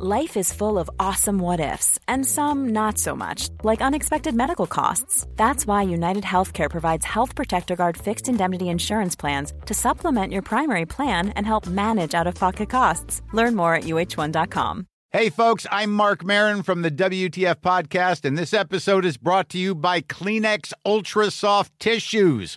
Life is full of awesome what ifs, and some not so much, like unexpected medical costs. That's why United Healthcare provides Health Protector Guard fixed indemnity insurance plans to supplement your primary plan and help manage out of pocket costs. Learn more at uh1.com. Hey, folks, I'm Mark Marin from the WTF Podcast, and this episode is brought to you by Kleenex Ultra Soft Tissues,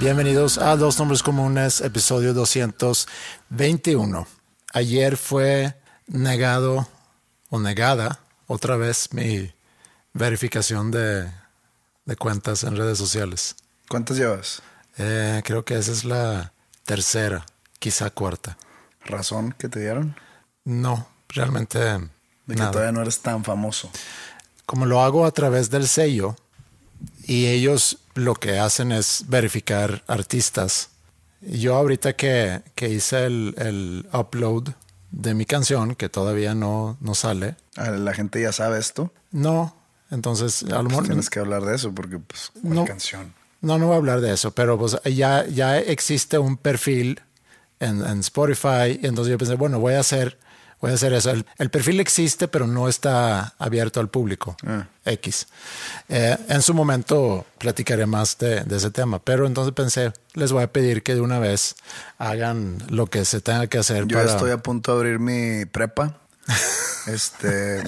Bienvenidos a Dos Nombres Comunes, episodio 221. Ayer fue negado o negada otra vez mi verificación de, de cuentas en redes sociales. ¿Cuántas llevas? Eh, creo que esa es la tercera, quizá cuarta. ¿Razón que te dieron? No, realmente De que nada. todavía no eres tan famoso. Como lo hago a través del sello y ellos lo que hacen es verificar artistas. Yo ahorita que, que hice el, el upload de mi canción, que todavía no, no sale, Ah, La gente ya sabe esto. no, entonces a lo Pues mejor... tienes que hablar de eso porque, pues, ¿cuál No. canción? No, no voy a hablar de eso, pero pues ya, ya existe un perfil en, en Spotify. Y entonces yo pensé, bueno, voy a hacer, voy a hacer eso. El, el perfil existe, pero no está abierto al público. Ah. X. Eh, en su momento platicaré más de, de ese tema, pero entonces pensé, les voy a pedir que de una vez hagan lo que se tenga que hacer Yo para. estoy a punto de abrir mi prepa. este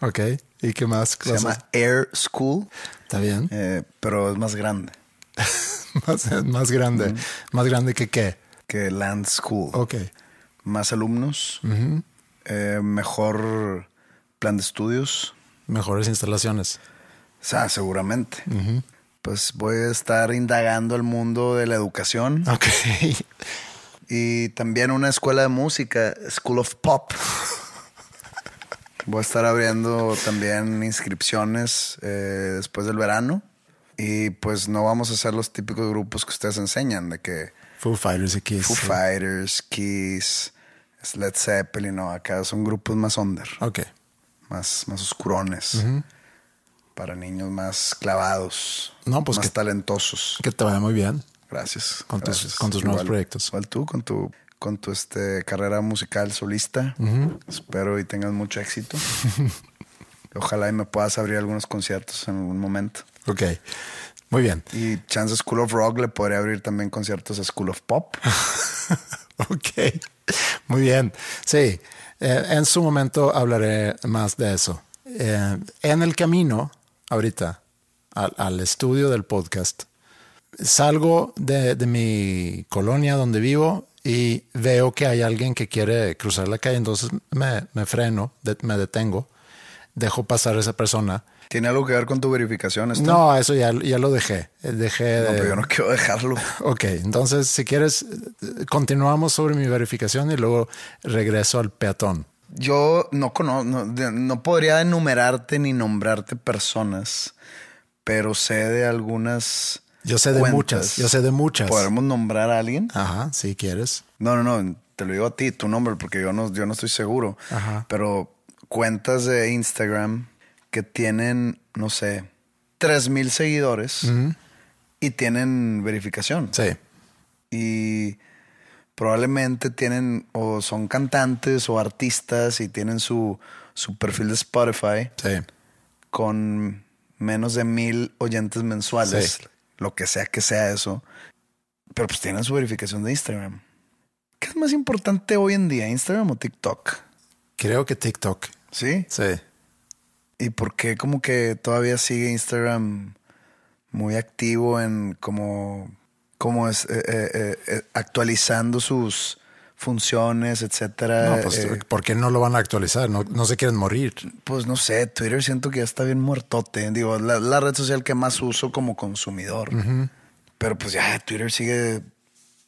Ok. ¿Y qué más? se llama Air School, Está bien. eh, pero es más grande más, más grande. Más grande que qué. que Land School. Ok. Más alumnos, eh, mejor plan de estudios. Mejores instalaciones. O sea, seguramente. Pues voy a estar indagando el mundo de la educación. Ok. Y también una escuela de música, School of Pop. Voy a estar abriendo también inscripciones eh, después del verano. Y pues no vamos a hacer los típicos grupos que ustedes enseñan, de que Foo Fighters y Kiss. Foo sí. Fighters, Kiss, Led Zeppelin, no, acá son grupos más under, Ok. más, más oscurones. Para niños más clavados, No, pues más que- talentosos. Que te vaya muy bien. Gracias. Con tus- con tus nuevos proyectos. Igual tú, con tu, con tu este, carrera musical solista. Espero y tengas mucho éxito. Ojalá y me puedas abrir algunos conciertos en algún momento. Ok. Muy bien. Y Chance School of Rock le podría abrir también conciertos a School of Pop. Ok. Muy bien. Sí. Eh, en su momento hablaré más de eso. Eh, en el camino, ahorita, al, al estudio del podcast, salgo de, de mi colonia donde vivo y veo que hay alguien que quiere cruzar la calle. Entonces me, me freno, de- me detengo, dejo pasar a esa persona. ¿Tiene algo que ver con tu verificación esto? No, eso ya, ya lo dejé. Eh, Dejé No, de... pero yo no quiero dejarlo. Ok, entonces si quieres, continuamos sobre mi verificación y luego regreso al peatón. Yo no conozco, no, no podría enumerarte ni nombrarte personas, pero sé de algunas. Yo sé de cuentas. muchas, yo sé de muchas. ¿Podemos nombrar a alguien? Ajá, si quieres. No, no, no, te lo digo a ti, tu nombre, porque yo no, yo no estoy seguro. Ajá. Pero cuentas de Instagram que tienen, no sé, tres mil seguidores y tienen verificación. Sí, Y probablemente tienen o son cantantes o artistas y tienen su, su perfil de Spotify sí. con menos de mil oyentes mensuales, Sí. lo que sea que sea eso. Pero pues tienen su verificación de Instagram. ¿Qué es más importante hoy en día, Instagram o TikTok? Creo que TikTok. ¿Sí? Sí. ¿Y por qué como que todavía sigue Instagram muy activo en como como es eh, eh, eh, actualizando sus funciones, etcétera. No, pues, ¿por qué no lo van a actualizar? No, no se quieren morir. pues no sé, Twitter siento que ya está bien muertote. Digo, la, la red social que más uso como consumidor. Pero pues ya Twitter sigue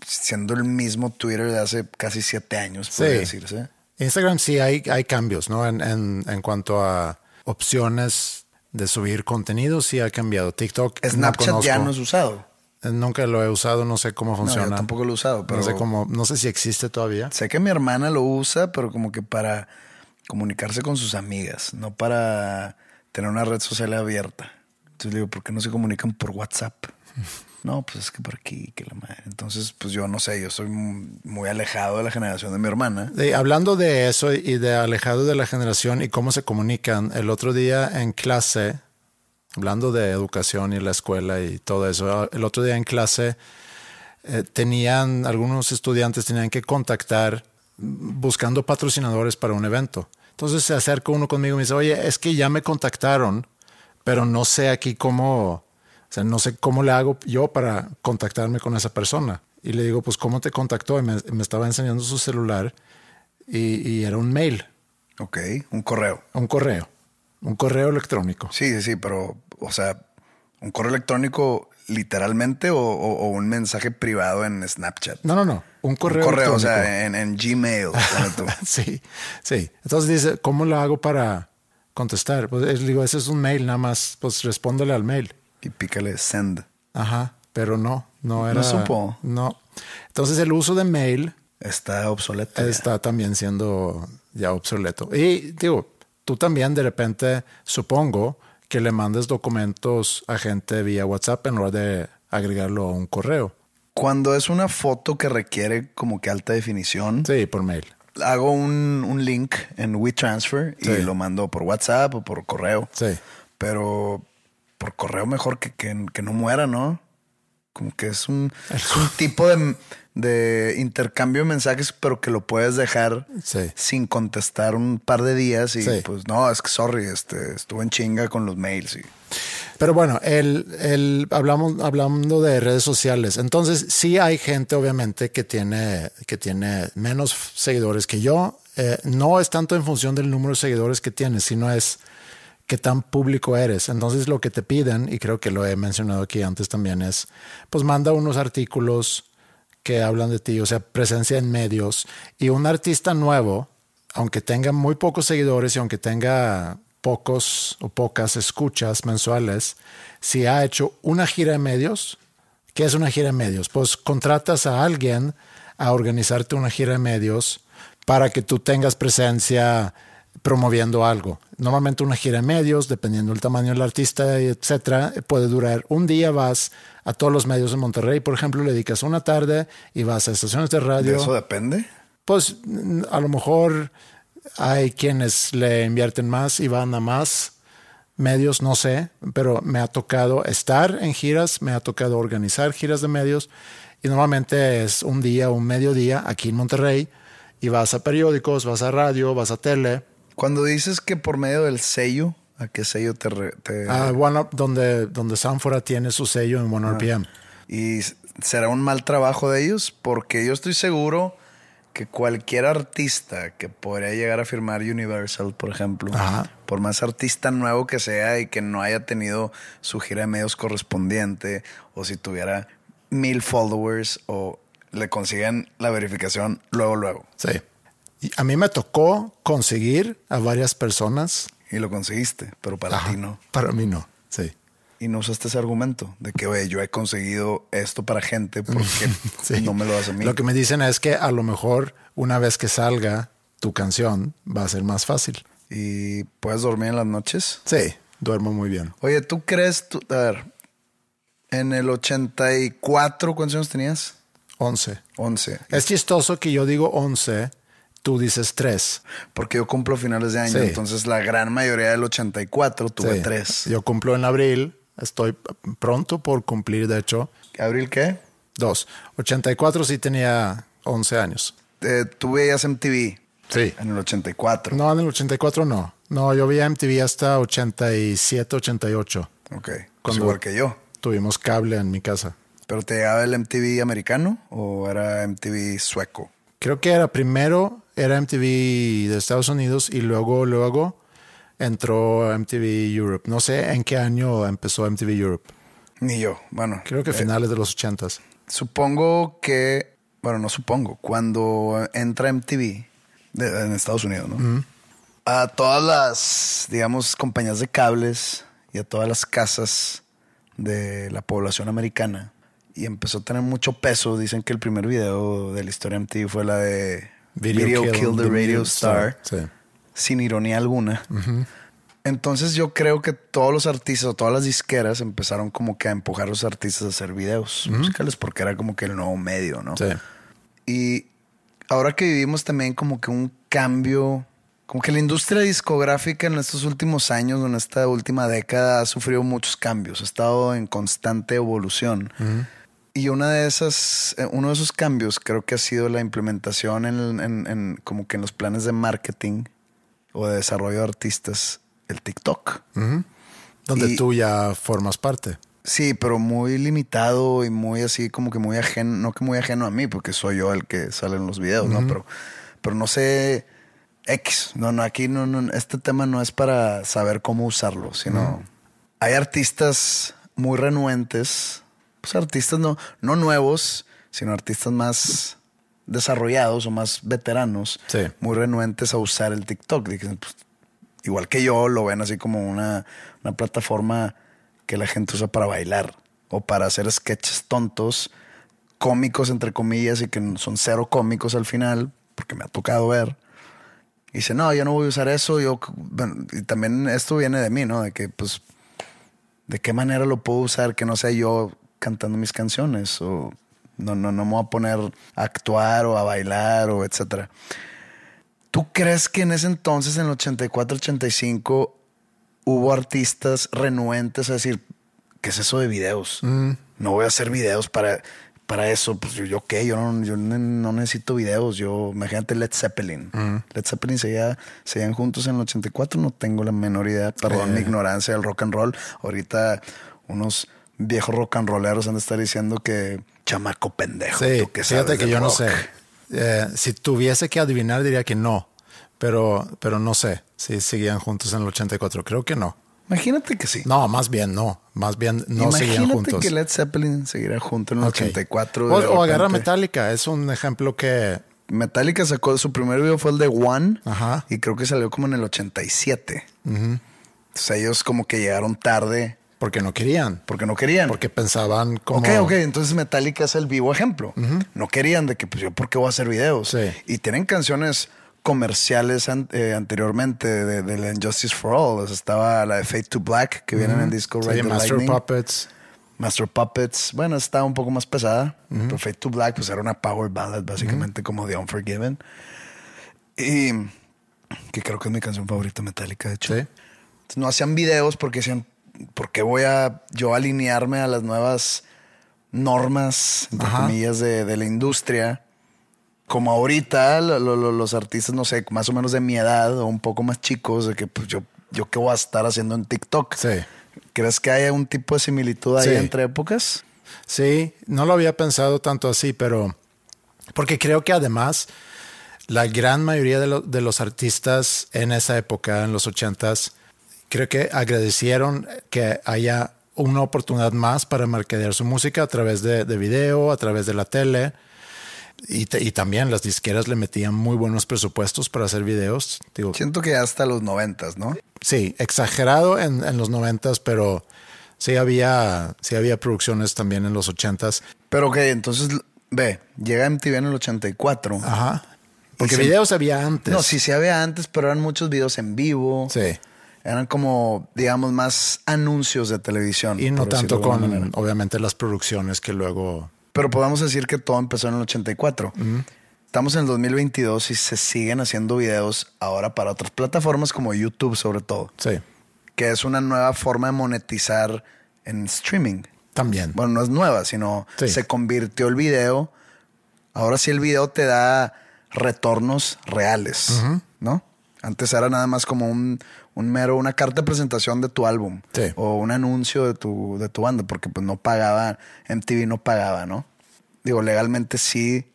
siendo el mismo Twitter de hace casi siete años, Sí. decirse. Instagram sí hay, hay cambios, ¿no? En, en, en cuanto a opciones de subir contenido, sí ha cambiado. TikTok Snapchat no ya no es usado. Eh, Nunca lo he usado, no sé cómo No, funciona. yo tampoco lo he usado, pero No sé cómo, no sé si existe todavía. sé que mi hermana lo usa, pero como que para comunicarse con sus amigas, no para tener una red social abierta. Entonces le digo, ¿por qué no se comunican por WhatsApp? No, pues es que por aquí, que la madre. Entonces, pues yo no sé, yo soy mu- muy alejado de la generación de mi hermana. Hablando de eso y de alejado de la generación y cómo se comunican, el otro día en clase, hablando de educación y la escuela y todo eso, el otro día en clase eh, tenían, algunos estudiantes tenían que contactar buscando patrocinadores para un evento. Entonces se acerca uno conmigo y me dice, oye, es que ya me contactaron, pero no sé aquí cómo, o sea, no sé cómo le hago yo para contactarme con esa persona. Y le digo, pues, ¿cómo te contactó? Y me, me estaba enseñando su celular y, y era un mail, Ok, un correo. un correo, un correo electrónico. Sí, sí, sí, pero, o sea, un correo electrónico literalmente o, o- o un mensaje privado en Snapchat. No, no, no, un correo, un correo, o electrónico. sea, en, en Gmail. sí, sí. Entonces dice, ¿cómo lo hago para contestar? Pues es- digo, ese es un mail, nada más, pues respóndele al mail. Y pícale send. Ajá, pero no, no era. No supo. No. Entonces el uso de mail Está obsoleto. ya. está también siendo ya obsoleto. Y digo, tú también de repente supongo que le mandes documentos a gente vía WhatsApp en lugar de agregarlo a un correo. Cuando es una foto que requiere como que alta definición, Sí, por mail. hago un, un link en WeTransfer y Sí. lo mando por WhatsApp o por correo. Sí. Pero por correo mejor que, que, que no muera, ¿no? Como que es un, es un tipo de, de intercambio de mensajes, pero que lo puedes dejar Sí. sin contestar un par de días y Sí. pues no, es que sorry, este, estuve en chinga con los mails y Pero bueno, el, el- hablamos, hablando de redes sociales. Entonces, sí hay gente, obviamente, que tiene, que tiene menos seguidores que yo. Eh, no es tanto en función del número de seguidores que tienes, sino es qué tan público eres. Entonces, lo que te piden, y creo que lo he mencionado aquí antes también, es, pues manda unos artículos que hablan de ti, o sea, presencia en medios. Y un artista nuevo, aunque tenga muy pocos seguidores y aunque tenga pocos o pocas escuchas mensuales, si ha hecho una gira de medios, ¿qué es una gira de medios? Pues contratas a alguien a organizarte una gira de medios para que tú tengas presencia promoviendo algo. Normalmente una gira de medios, dependiendo del tamaño del artista, y etcétera, puede durar un día. Vas a todos los medios en Monterrey, por ejemplo, le dedicas una tarde y vas a estaciones de radio. de eso depende. Pues a lo mejor hay quienes le invierten más y van a más medios, no sé, pero me ha tocado estar en giras, me ha tocado organizar giras de medios y normalmente es un día, un mediodía aquí en Monterrey y vas a periódicos, vas a radio, vas a tele, Cuando dices que por medio del sello, ¿a qué sello te... te- a One Up, donde, donde Sanfora tiene su sello en One RPM. Y será un mal trabajo de ellos porque yo estoy seguro que cualquier artista que podría llegar a firmar Universal, por ejemplo, Ajá. por más artista nuevo que sea y que no haya tenido su gira de medios correspondiente o si tuviera mil followers o le consiguen la verificación luego, luego. Sí. Y a mí me tocó conseguir a varias personas. Y lo conseguiste, pero para Ajá, ti no. Para mí no, sí. Y no usaste ese argumento de que, oye, yo he conseguido esto para gente porque Sí. no me lo das a mí. Lo que me dicen es que a lo mejor una vez que salga tu canción va a ser más fácil. ¿Y puedes dormir en las noches? Sí, duermo muy bien. Oye, ¿tú crees, tú- a ver, en el 84, ¿cuántos años tenías? 11. 11. Es chistoso que yo digo 11, tú dices 3. Porque yo cumplo finales de año, Sí. entonces la gran mayoría del 84 tuve Sí. 3. Yo cumplo en abril, estoy pronto por cumplir, de hecho, ¿Abril qué? 2. 84 sí tenía 11 años. Eh, tú veías MTV Sí. en el 84. No, en el 84 no. No, yo vi MTV hasta 87, 88. Ok, pues Cuando- igual que yo. Tuvimos cable en mi casa. ¿Pero te llegaba el MTV americano o era MTV sueco? Creo que era primero era MTV de Estados Unidos y luego, luego entró MTV Europe. No sé en qué año empezó MTV Europe. Ni yo. Bueno. Creo que eh, finales de los ochentas. Supongo que, bueno, no supongo, cuando entra MTV de- en Estados Unidos, ¿no? A todas las, digamos, compañías de cables y a todas las casas de la población americana y empezó a tener mucho peso. Dicen que el primer video de la historia MTV fue la de Video, Kill, the Radio Star, Sí. sin ironía alguna. Entonces yo creo que todos los artistas o todas las disqueras empezaron como que a empujar a los artistas a hacer videos musicales porque era como que el nuevo medio, ¿no? Sí. Y ahora que vivimos también como que un cambio, como que la industria discográfica en estos últimos años, en esta última década, ha sufrido muchos cambios, ha estado en constante evolución. Y una de esas, eh, uno de esos cambios creo que ha sido la implementación en, en- en como que en los planes de marketing o de desarrollo de artistas, el TikTok. Donde Y- tú ya formas parte. Sí, pero muy limitado y muy así, como que muy ajeno, no que muy ajeno a mí, porque soy yo el que sale en los videos, ¿no? Pero, pero no sé, X, no, no, aquí no, no, este tema no es para saber cómo usarlo, sino hay artistas muy renuentes, pues artistas no, no nuevos, sino artistas más desarrollados o más veteranos, Sí. muy renuentes a usar el TikTok. Dicen, pues, igual que yo, lo ven así como una, una plataforma que la gente usa para bailar o para hacer sketches tontos, cómicos entre comillas y que son cero cómicos al final, porque me ha tocado ver. Y dice, no, yo no voy a usar eso. Yo, bueno, y también esto viene de mí, ¿no? De que, pues, ¿de qué manera lo puedo usar que no sea yo cantando mis canciones? O no, no, no me voy a poner a actuar o a bailar o etcétera. ¿Tú crees que en ese entonces, en el 84, 85, hubo artistas renuentes a decir, ¿qué es eso de videos? No voy a hacer videos para, para eso. Pues yo, yo qué, yo no, yo no necesito videos. Yo, imagínate Led Zeppelin. Led Zeppelin seguía, seguían juntos en el 84, no tengo la menor idea. Perdón mi ignorancia del rock and roll. Ahorita unos viejos rock and rolleros han de estar diciendo que chamaco pendejo. Sí, ¿tú qué fíjate que yo no rock?" sé. Eh, si tuviese que adivinar, diría que no. Pero, pero no sé si seguían juntos en el 84. Creo que no. Imagínate que sí. No, más bien no. Más bien no Imagínate seguían juntos. que Led Zeppelin seguirá junto en el Ok. 84. O, o agarra. Metallica. Es un ejemplo que. Metallica sacó su primer video fue el de One Ajá. y creo que salió como en el 87. Entonces ellos como que llegaron tarde Porque no querían. porque no querían. Porque pensaban como. Ok, ok, entonces Metallica es el vivo ejemplo. No querían de que, pues yo, ¿por qué voy a hacer videos? Sí. Y tienen canciones comerciales an- eh, anteriormente de, de la Injustice for All. O sea, estaba la de Fade to Black, que viene en el disco Sí, Ride the Master Lightning. Puppets. Master Puppets, bueno, estaba un poco más pesada. Pero Fade to Black, pues era una power ballad, básicamente como The Unforgiven. Y que creo que es mi canción favorita Metallica, de hecho. Sí. Entonces, no hacían videos porque decían, ¿por qué voy a yo alinearme a las nuevas normas, entre Ajá. comillas, de, de la industria? Como ahorita lo- lo- lo- los artistas, no sé, más o menos de mi edad o un poco más chicos, de que pues yo, yo qué voy a estar haciendo en TikTok. Sí. ¿Crees que haya un tipo de similitud ahí Sí. entre épocas? Sí, no lo había pensado tanto así, pero porque creo que además la gran mayoría de, lo- de los artistas en esa época, en los ochentas, creo que agradecieron que haya una oportunidad más para mercadear su música a través de, de video, a través de la tele. Y, te- y también las disqueras le metían muy buenos presupuestos para hacer videos. Digo, Siento que hasta los noventas, ¿no? Sí, exagerado en, en los noventas, pero sí había, sí había producciones también en los ochentas. Pero ok, entonces, ve, llega MTV en el 84. Ajá. Porque se- videos había antes. No, sí se había antes, pero eran muchos videos en vivo. Sí. Eran como, digamos, más anuncios de televisión. Y no tanto con, manera. obviamente, las producciones que luego. Pero podemos decir que todo empezó en el 84. Estamos en el 2022 y se siguen haciendo videos ahora para otras plataformas como YouTube sobre todo, Sí, que es una nueva forma de monetizar en streaming. también. Bueno, no es nueva, sino Sí. se convirtió el video. Ahora sí el video te da retornos reales, ¿no? Antes era nada más como un, un mero, una carta de presentación de tu álbum. Sí. O un anuncio de tu, de tu banda, porque pues no pagaba, MTV no pagaba, ¿no? Digo, legalmente sí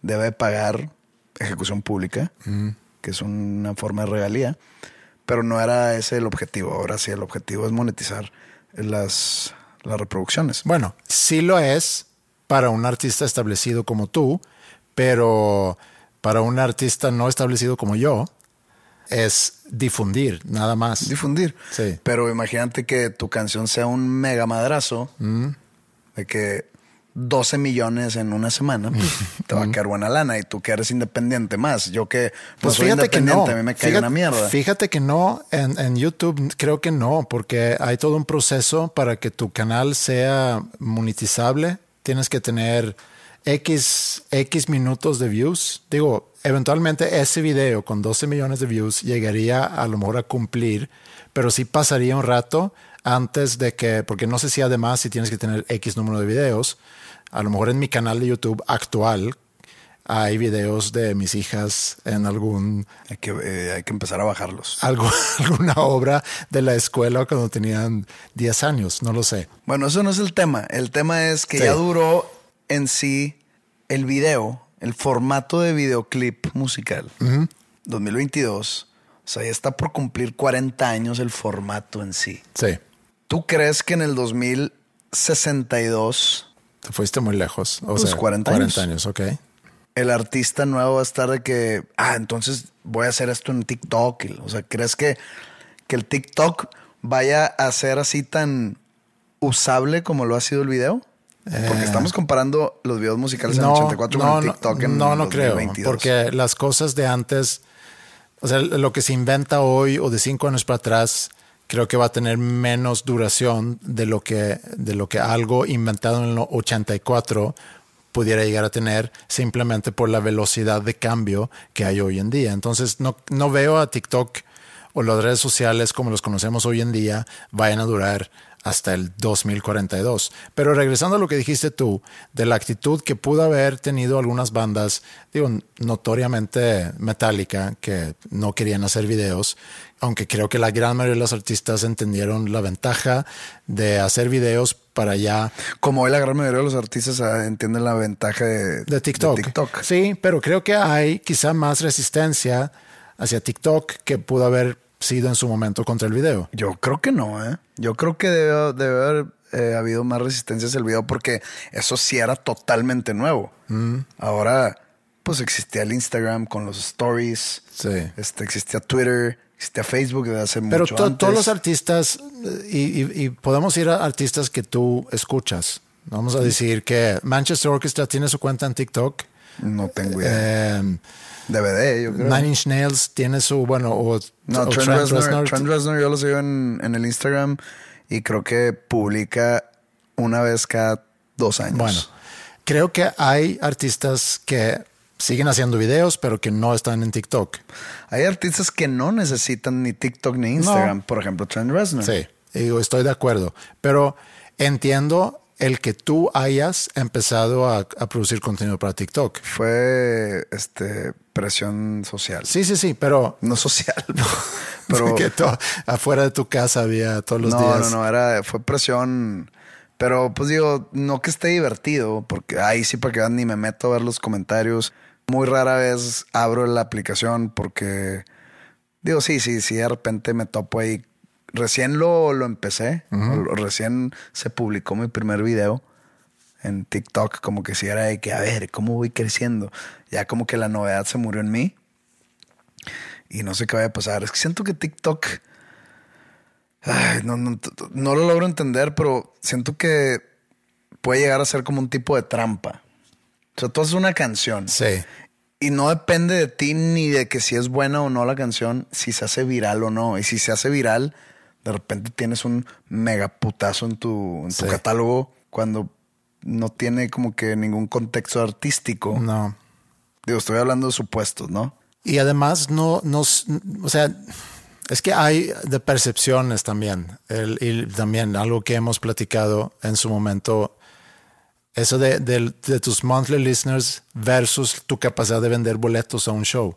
debe pagar ejecución pública, que es una forma de regalía, pero no era ese el objetivo. Ahora sí, el objetivo es monetizar las, las reproducciones. Bueno, sí lo es para un artista establecido como tú, pero para un artista no establecido como yo, es difundir, nada más. Difundir. Sí. Pero imagínate que tu canción sea un mega madrazo Mm. de que 12 millones en una semana, pues, te va a quedar buena lana. Y tú que eres independiente más. Yo que Pues soy fíjate que no. independiente, a mí me cae Fíjate- una mierda. Fíjate que no, en, en YouTube creo que no, porque hay todo un proceso para que tu canal sea monetizable. Tienes que tener X, X minutos de views. Digo, eventualmente ese video con 12 millones de views llegaría a lo mejor a cumplir, pero sí pasaría un rato antes de que, porque no sé si además si tienes que tener X número de videos. A lo mejor en mi canal de YouTube actual hay videos de mis hijas en algún Hay que, eh, hay que empezar a bajarlos. algo, alguna obra de la escuela cuando tenían 10 años, no lo sé. Bueno, eso no es el tema. El tema es que Sí. ya duró en sí el video, el formato de videoclip musical. 2022. O sea, ya está por cumplir 40 años el formato en sí. Sí, ¿Tú crees que en el 2062 te fuiste muy lejos. O Pues sea, 40 años. años, ok. el artista nuevo va a estar de que, ah, entonces voy a hacer esto en TikTok? O sea, ¿crees que, que el TikTok vaya a ser así tan usable como lo ha sido el video? Porque Eh. estamos comparando los videos musicales en el 84 con el TikTok en no, no creo, 2022. porque las cosas de antes, o sea, lo que se inventa hoy o de cinco años para atrás, creo que va a tener menos duración de lo que, de lo que algo inventado en el 84 pudiera llegar a tener simplemente por la velocidad de cambio que hay hoy en día. Entonces, no, no veo a TikTok o las redes sociales como los conocemos hoy en día vayan a durar hasta el 2042. Pero regresando a lo que dijiste tú, de la actitud que pudo haber tenido algunas bandas, digo, notoriamente metálica, que no querían hacer videos, aunque creo que la gran mayoría de los artistas entendieron la ventaja de hacer videos para ya Como hoy la gran mayoría de los artistas ah, entienden la ventaja de, de TikTok. TikTok. Sí, pero creo que hay quizá más resistencia hacia TikTok que pudo haber sido en su momento contra el video. Yo creo que no, ¿eh? Yo creo que debe, debe haber eh, habido más resistencia hacia el video porque eso sí era totalmente nuevo. Mm. Ahora, pues existía el Instagram con los stories. Sí. Este, existía Twitter, existía Facebook desde hace Pero mucho to- antes. todos los artistas, eh, y, y- y podemos ir a artistas que tú escuchas. Vamos a decir que Manchester Orchestra tiene su cuenta en TikTok. No tengo idea. Eh, DVD, yo creo. Nine Inch Nails tiene su, bueno, o, no, o Trent, Reznor. Trent Reznor yo lo sigo en, en el Instagram y creo que publica una vez cada dos años. Bueno, creo que hay artistas que siguen haciendo videos, pero que no están en TikTok. Hay artistas que no necesitan ni TikTok ni Instagram. Por ejemplo, Trent Reznor. Sí, digo, estoy de acuerdo. Pero entiendo el que tú hayas empezado a, a producir contenido para TikTok. Fue este presión social. Sí, sí, sí, pero No social, pero que to- afuera de tu casa había todos los no, días. no, no, era, fue presión. Pero pues digo, no que esté divertido, porque ahí sí para que vean, ni me meto a ver los comentarios. Muy rara vez abro la aplicación porque digo, sí, sí, sí, de repente me topo ahí. Recién lo, lo empecé, recién se publicó mi primer video en TikTok, como que si era de que, a ver, ¿cómo voy creciendo? Ya como que la novedad se murió en mí y no sé qué vaya a pasar. Es que siento que TikTok, ay, no, no, no lo logro entender, pero siento que puede llegar a ser como un tipo de trampa. O sea, tú haces una canción Sí, y no depende de ti ni de que si es buena o no la canción, si se hace viral o no. Y si se hace viral, de repente tienes un megaputazo en tu, en tu catálogo cuando no tiene como que ningún contexto artístico. no. Digo, estoy hablando de supuestos, ¿no? Y además no, no, o sea, es que hay de percepciones también. El- y también algo que hemos platicado en su momento, eso de, de tus monthly listeners versus tu capacidad de vender boletos a un show.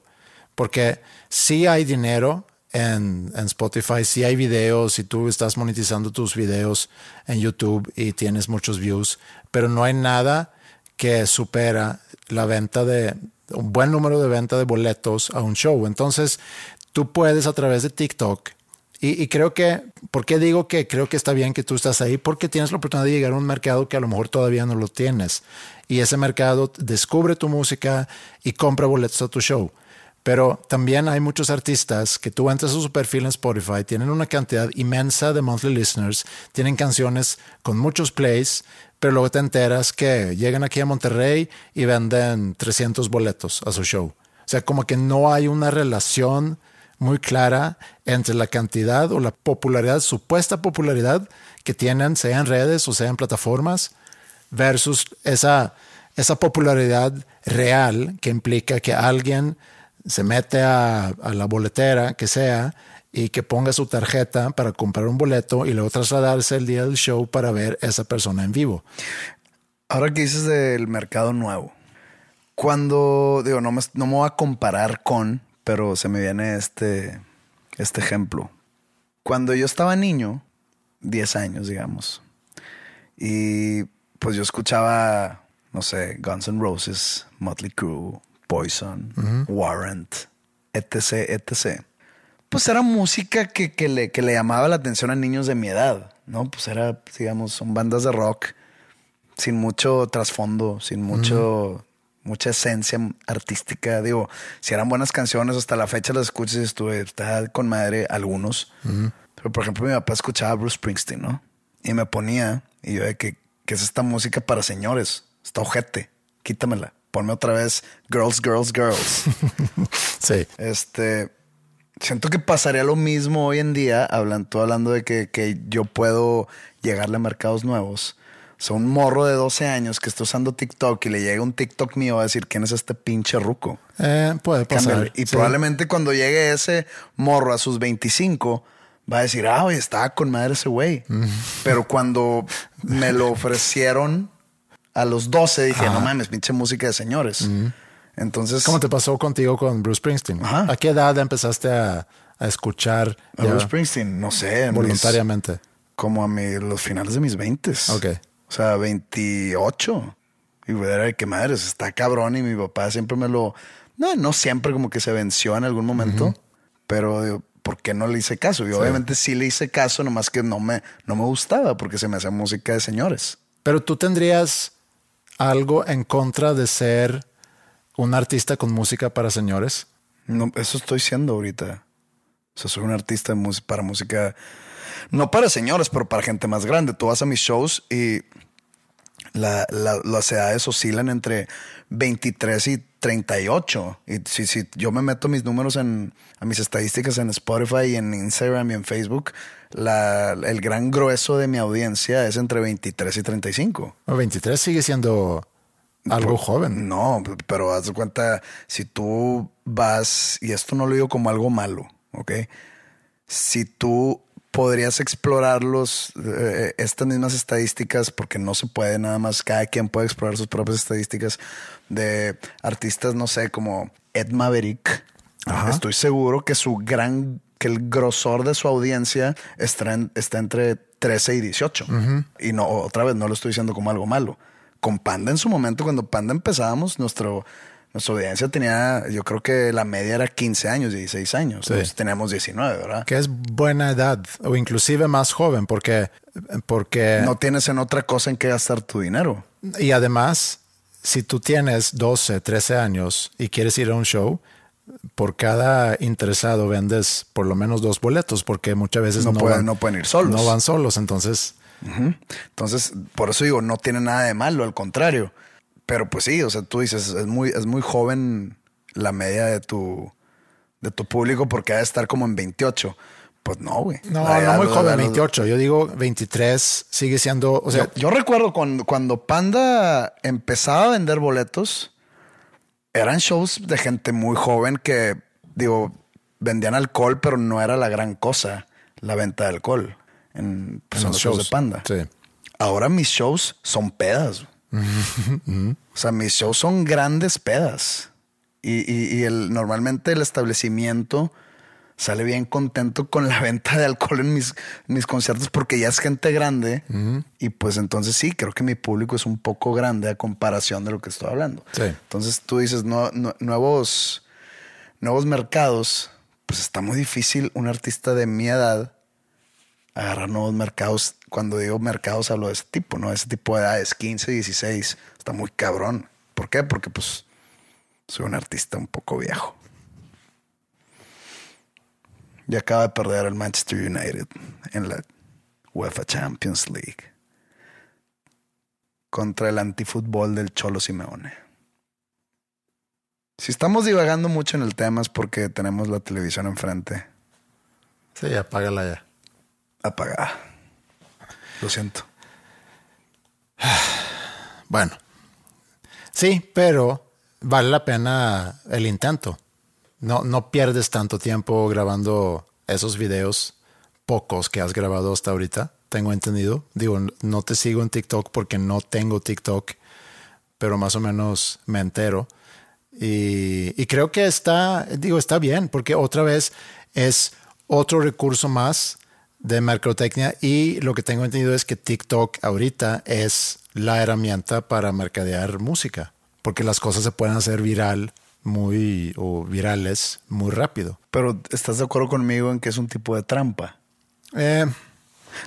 Porque sí hay dinero en, Spotify. Si hay videos, si tú estás monetizando tus videos en YouTube y tienes muchos views, pero no hay nada que supera la venta de un buen número de venta de boletos a un show. Entonces, tú puedes a través de TikTok y, creo que, ¿por qué digo que creo que está bien que tú estás ahí? Porque tienes la oportunidad de llegar a un mercado que a lo mejor todavía no lo tienes. Y ese mercado descubre tu música y compra boletos a tu show. Pero también hay muchos artistas que tú entras a su perfil en Spotify, tienen una cantidad inmensa de monthly listeners, tienen canciones con muchos plays, pero luego te enteras que llegan aquí a Monterrey y venden 300 boletos a su show. O sea, como que no hay una relación muy clara entre la cantidad o la popularidad, supuesta popularidad que tienen, sea en redes o sea en plataformas, versus esa, esa popularidad real que implica que alguien se mete a, a, la boletera, que sea, y que ponga su tarjeta para comprar un boleto y luego trasladarse el día del show para ver a esa persona en vivo. Ahora que dices del mercado nuevo, cuando digo, no me, no me voy a comparar con, pero se me viene este, este ejemplo. Cuando yo estaba niño, 10 años, digamos, y pues yo escuchaba, no sé, Guns N' Roses, Motley Crue, Poison, Warrant, etc., etc. Pues era música que, que, le, que le llamaba la atención a niños de mi edad, ¿no? Pues era, digamos, son bandas de rock sin mucho trasfondo, sin mucho mucha esencia artística. Digo, si eran buenas canciones, hasta la fecha las escuchas y estuve, está con madre algunos. Pero por ejemplo, mi papá escuchaba Bruce Springsteen, ¿no? Y me ponía, y yo de que, ¿qué es esta música para señores? Está ojete, quítamela. Ponme otra vez Girls, Girls, Girls. sí. Este, siento que pasaría lo mismo hoy en día, hablando, hablando de que, que yo puedo llegarle a mercados nuevos o sea, un morro de 12 años que está usando TikTok y le llega un TikTok mío va a decir, ¿quién es este pinche ruco? Eh, puede pasar. Y probablemente cuando llegue ese morro a sus 25, va a decir, ah, oye, estaba con madre ese güey. Pero cuando me lo ofrecieron a los 12, dije, no mames, pinche música de señores. Entonces... ¿Cómo te pasó contigo con Bruce Springsteen? ¿A qué edad empezaste a, escuchar? A Bruce Springsteen, no sé. Voluntariamente. como a los finales de mis 20. Ok. O sea, 28. Y era que madres, está cabrón. Y mi papá siempre me lo. No, no siempre como que se venció en algún momento. Pero digo, ¿por qué no le hice caso? Y obviamente sí le hice caso, nomás que no me, no me gustaba porque se me hacía música de señores. Pero tú tendrías algo en contra de ser un artista con música para señores. No, eso estoy siendo ahorita. O sea, soy un artista para música no para señores, pero para gente más grande. Tú vas a mis shows y la, las edades oscilan entre 23 y 38. Y si, si yo me meto mis números en a mis estadísticas en Spotify y en Instagram y en Facebook, la, el gran grueso de mi audiencia es entre 23 y 35. 23 sigue siendo algo joven. No, pero haz de cuenta, si tú vas, y esto no lo digo como algo malo, ¿ok? Si tú podrías explorarlos, eh, estas mismas estadísticas, porque no se puede nada más, cada quien puede explorar sus propias estadísticas de artistas, no sé, como Ed Maverick. Estoy seguro que su gran, que el grosor de su audiencia está, está entre 13 y 18. Y no, otra vez, no lo estoy diciendo como algo malo. Con Panda en su momento, cuando Panda empezábamos, nuestro nuestra audiencia tenía, yo creo que la media era 15 años, 16 años. Entonces teníamos 19, ¿verdad? Que es buena edad o inclusive más joven porque, porque... No tienes en otra cosa en que gastar tu dinero. Y además, si tú tienes 12, 13 años y quieres ir a un show, por cada interesado vendes por lo menos dos boletos porque muchas veces no, pueden, no pueden ir solos. No van solos, entonces... Entonces, por eso digo, no tiene nada de malo, al contrario. Pero pues sí, o sea, tú dices, es muy, es muy joven la media de tu, de tu público porque ha de estar como en 28. Pues no, güey. No, no muy joven, 28. Yo digo 23 sigue siendo, o sea. Yo, recuerdo cuando, cuando Panda empezaba a vender boletos, eran shows de gente muy joven que, digo, vendían alcohol, pero no era la gran cosa la venta de alcohol en, pues, los shows de Panda. Sí. Ahora mis shows son pedas o sea, mis shows son grandes pedas. Y, el, normalmente el establecimiento sale bien contento con la venta de alcohol en mis, mis conciertos porque ya es gente grande. Y pues entonces sí, creo que mi público es un poco grande a comparación de lo que estoy hablando. Sí. Entonces tú dices, no, no- nuevos, nuevos mercados, pues está muy difícil un artista de mi edad agarrar nuevos mercados. Cuando digo mercados hablo de ese tipo, ¿no? Ese tipo de edades, 15, 16, está muy cabrón. ¿Por qué? Porque pues soy un artista un poco viejo. Y acaba de perder el Manchester United en la UEFA Champions League contra el antifútbol del Cholo Simeone. Si estamos divagando mucho en el tema es porque tenemos la televisión enfrente Sí, apágala ya. apagada. Lo siento. Bueno, sí, pero vale la pena el intento. No, no pierdes tanto tiempo grabando esos videos, pocos que has grabado hasta ahorita, tengo entendido. Digo, no te sigo en TikTok porque no tengo TikTok, pero más o menos me entero. Y, creo que está, digo, está bien, porque otra vez es otro recurso más de mercadotecnia y lo que tengo entendido es que TikTok ahorita es la herramienta para mercadear música, porque las cosas se pueden hacer viral muy o virales muy rápido. Pero ¿estás de acuerdo conmigo en que es un tipo de trampa? Eh,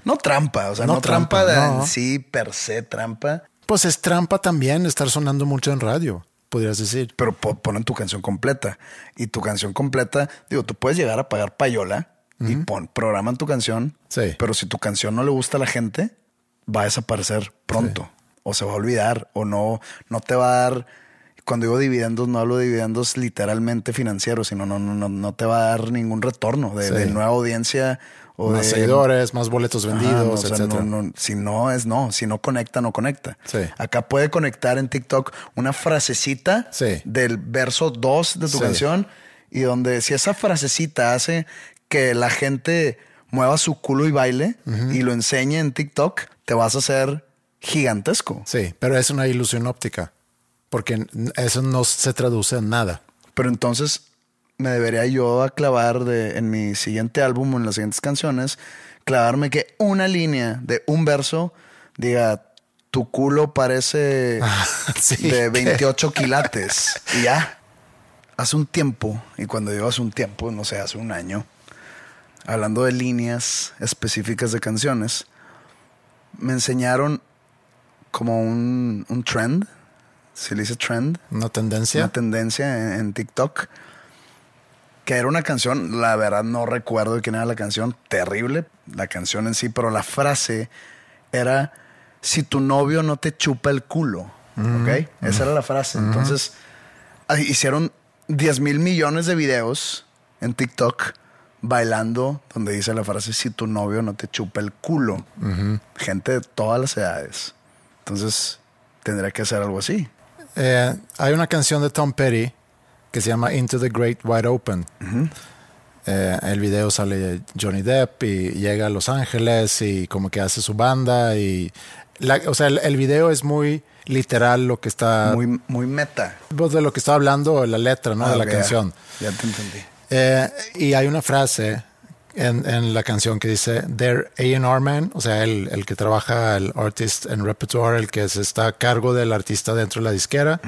No trampa, o sea, No no, trampa, trampa, de no. en sí per se trampa, pues es trampa también estar sonando mucho en radio, podrías decir. pero po- ponen tu canción completa. Y tu canción completa, digo, tú puedes llegar a pagar payola y pon, programan tu canción, Sí. pero si tu canción no le gusta a la gente, va a desaparecer pronto. O se va a olvidar, o no, no te va a dar. Cuando digo dividendos, no hablo de dividendos literalmente financieros, sino no, no, no, te va a dar ningún retorno de, Sí. de nueva audiencia o más de seguidores, más boletos Ajá, vendidos, no, o sea, etcétera. no, si no es no, si no conecta, no conecta. Sí. Acá puede conectar en TikTok una frasecita Sí. del verso 2 de tu canción y donde si esa frasecita hace que la gente mueva su culo y baile y lo enseñe en TikTok, te vas a hacer gigantesco. Sí, pero es una ilusión óptica, porque eso no se traduce en nada. Pero entonces me debería yo a clavar de, en mi siguiente álbum o en las siguientes canciones, clavarme que una línea de un verso diga, tu culo parece Sí, de que- 28 quilates. Y ya. Hace un tiempo, y cuando digo hace un tiempo, no sé, hace un año, hablando de líneas específicas de canciones, me enseñaron como un, un trend, si le dice trend, Una tendencia. una tendencia en, en TikTok que era una canción, la verdad no recuerdo de quién era la canción, terrible la canción en sí, pero la frase era si tu novio no te chupa el culo, ¿ok? Esa era la frase. Entonces ah, hicieron 10 mil millones de videos en TikTok bailando donde dice la frase si tu novio no te chupa el culo. Gente de todas las edades. Entonces tendría que hacer algo así. Eh, hay una canción de Tom Petty que se llama Into the Great Wide Open. Eh, el video sale Johnny Depp y llega a Los Ángeles y como que hace su banda y la- o sea el, el video es muy literal lo que está Muy, muy meta. pues, de lo que está hablando la letra ¿no? Ah, de la canción Ya te entendí. Eh, y hay una frase en, en la canción que dice their A&R man, o sea, el, el que trabaja el artist and repertoire, el que se está a cargo del artista dentro de la disquera,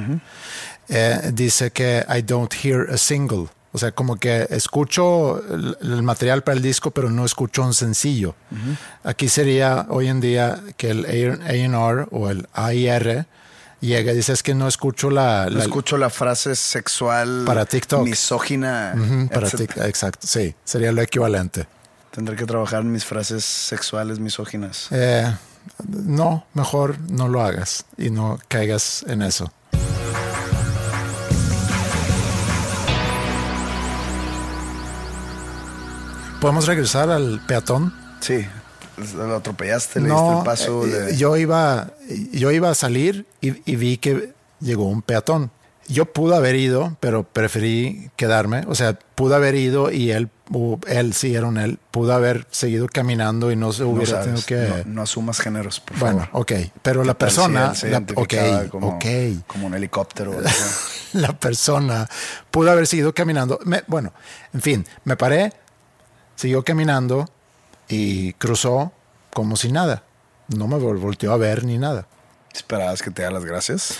eh, dice que I don't hear a single. O sea, como que escucho el, el material para el disco, pero no escucho un sencillo. Aquí sería hoy en día que el A&R o el AIR llega y dice es que no escucho la... No la- escucho la frase sexual Para TikTok. misógina. Para tic- exacto, sí, sería lo equivalente. Tendré que trabajar en mis frases sexuales misóginas. Eh, no, mejor no lo hagas y no caigas en eso. ¿Podemos regresar al peatón? Sí. Lo atropellaste, le diste No, el paso. eh, yo, iba, yo iba a salir y, y vi que llegó un peatón. Yo pude haber ido, pero preferí quedarme. O sea, pude haber ido y él, él sí era un él, pudo haber seguido caminando y no se no, hubiera sabes, tenido que... no, no asumas géneros, por Bueno, favor. ok, pero la ¿Qué tal si persona, la- ok, identificaba como, ok, como un helicóptero. la persona pudo haber seguido caminando. Me- bueno, en fin, me paré, Siguió caminando y cruzó como si nada. No me vol- volteó a ver ni nada. ¿Esperabas que te diera las gracias?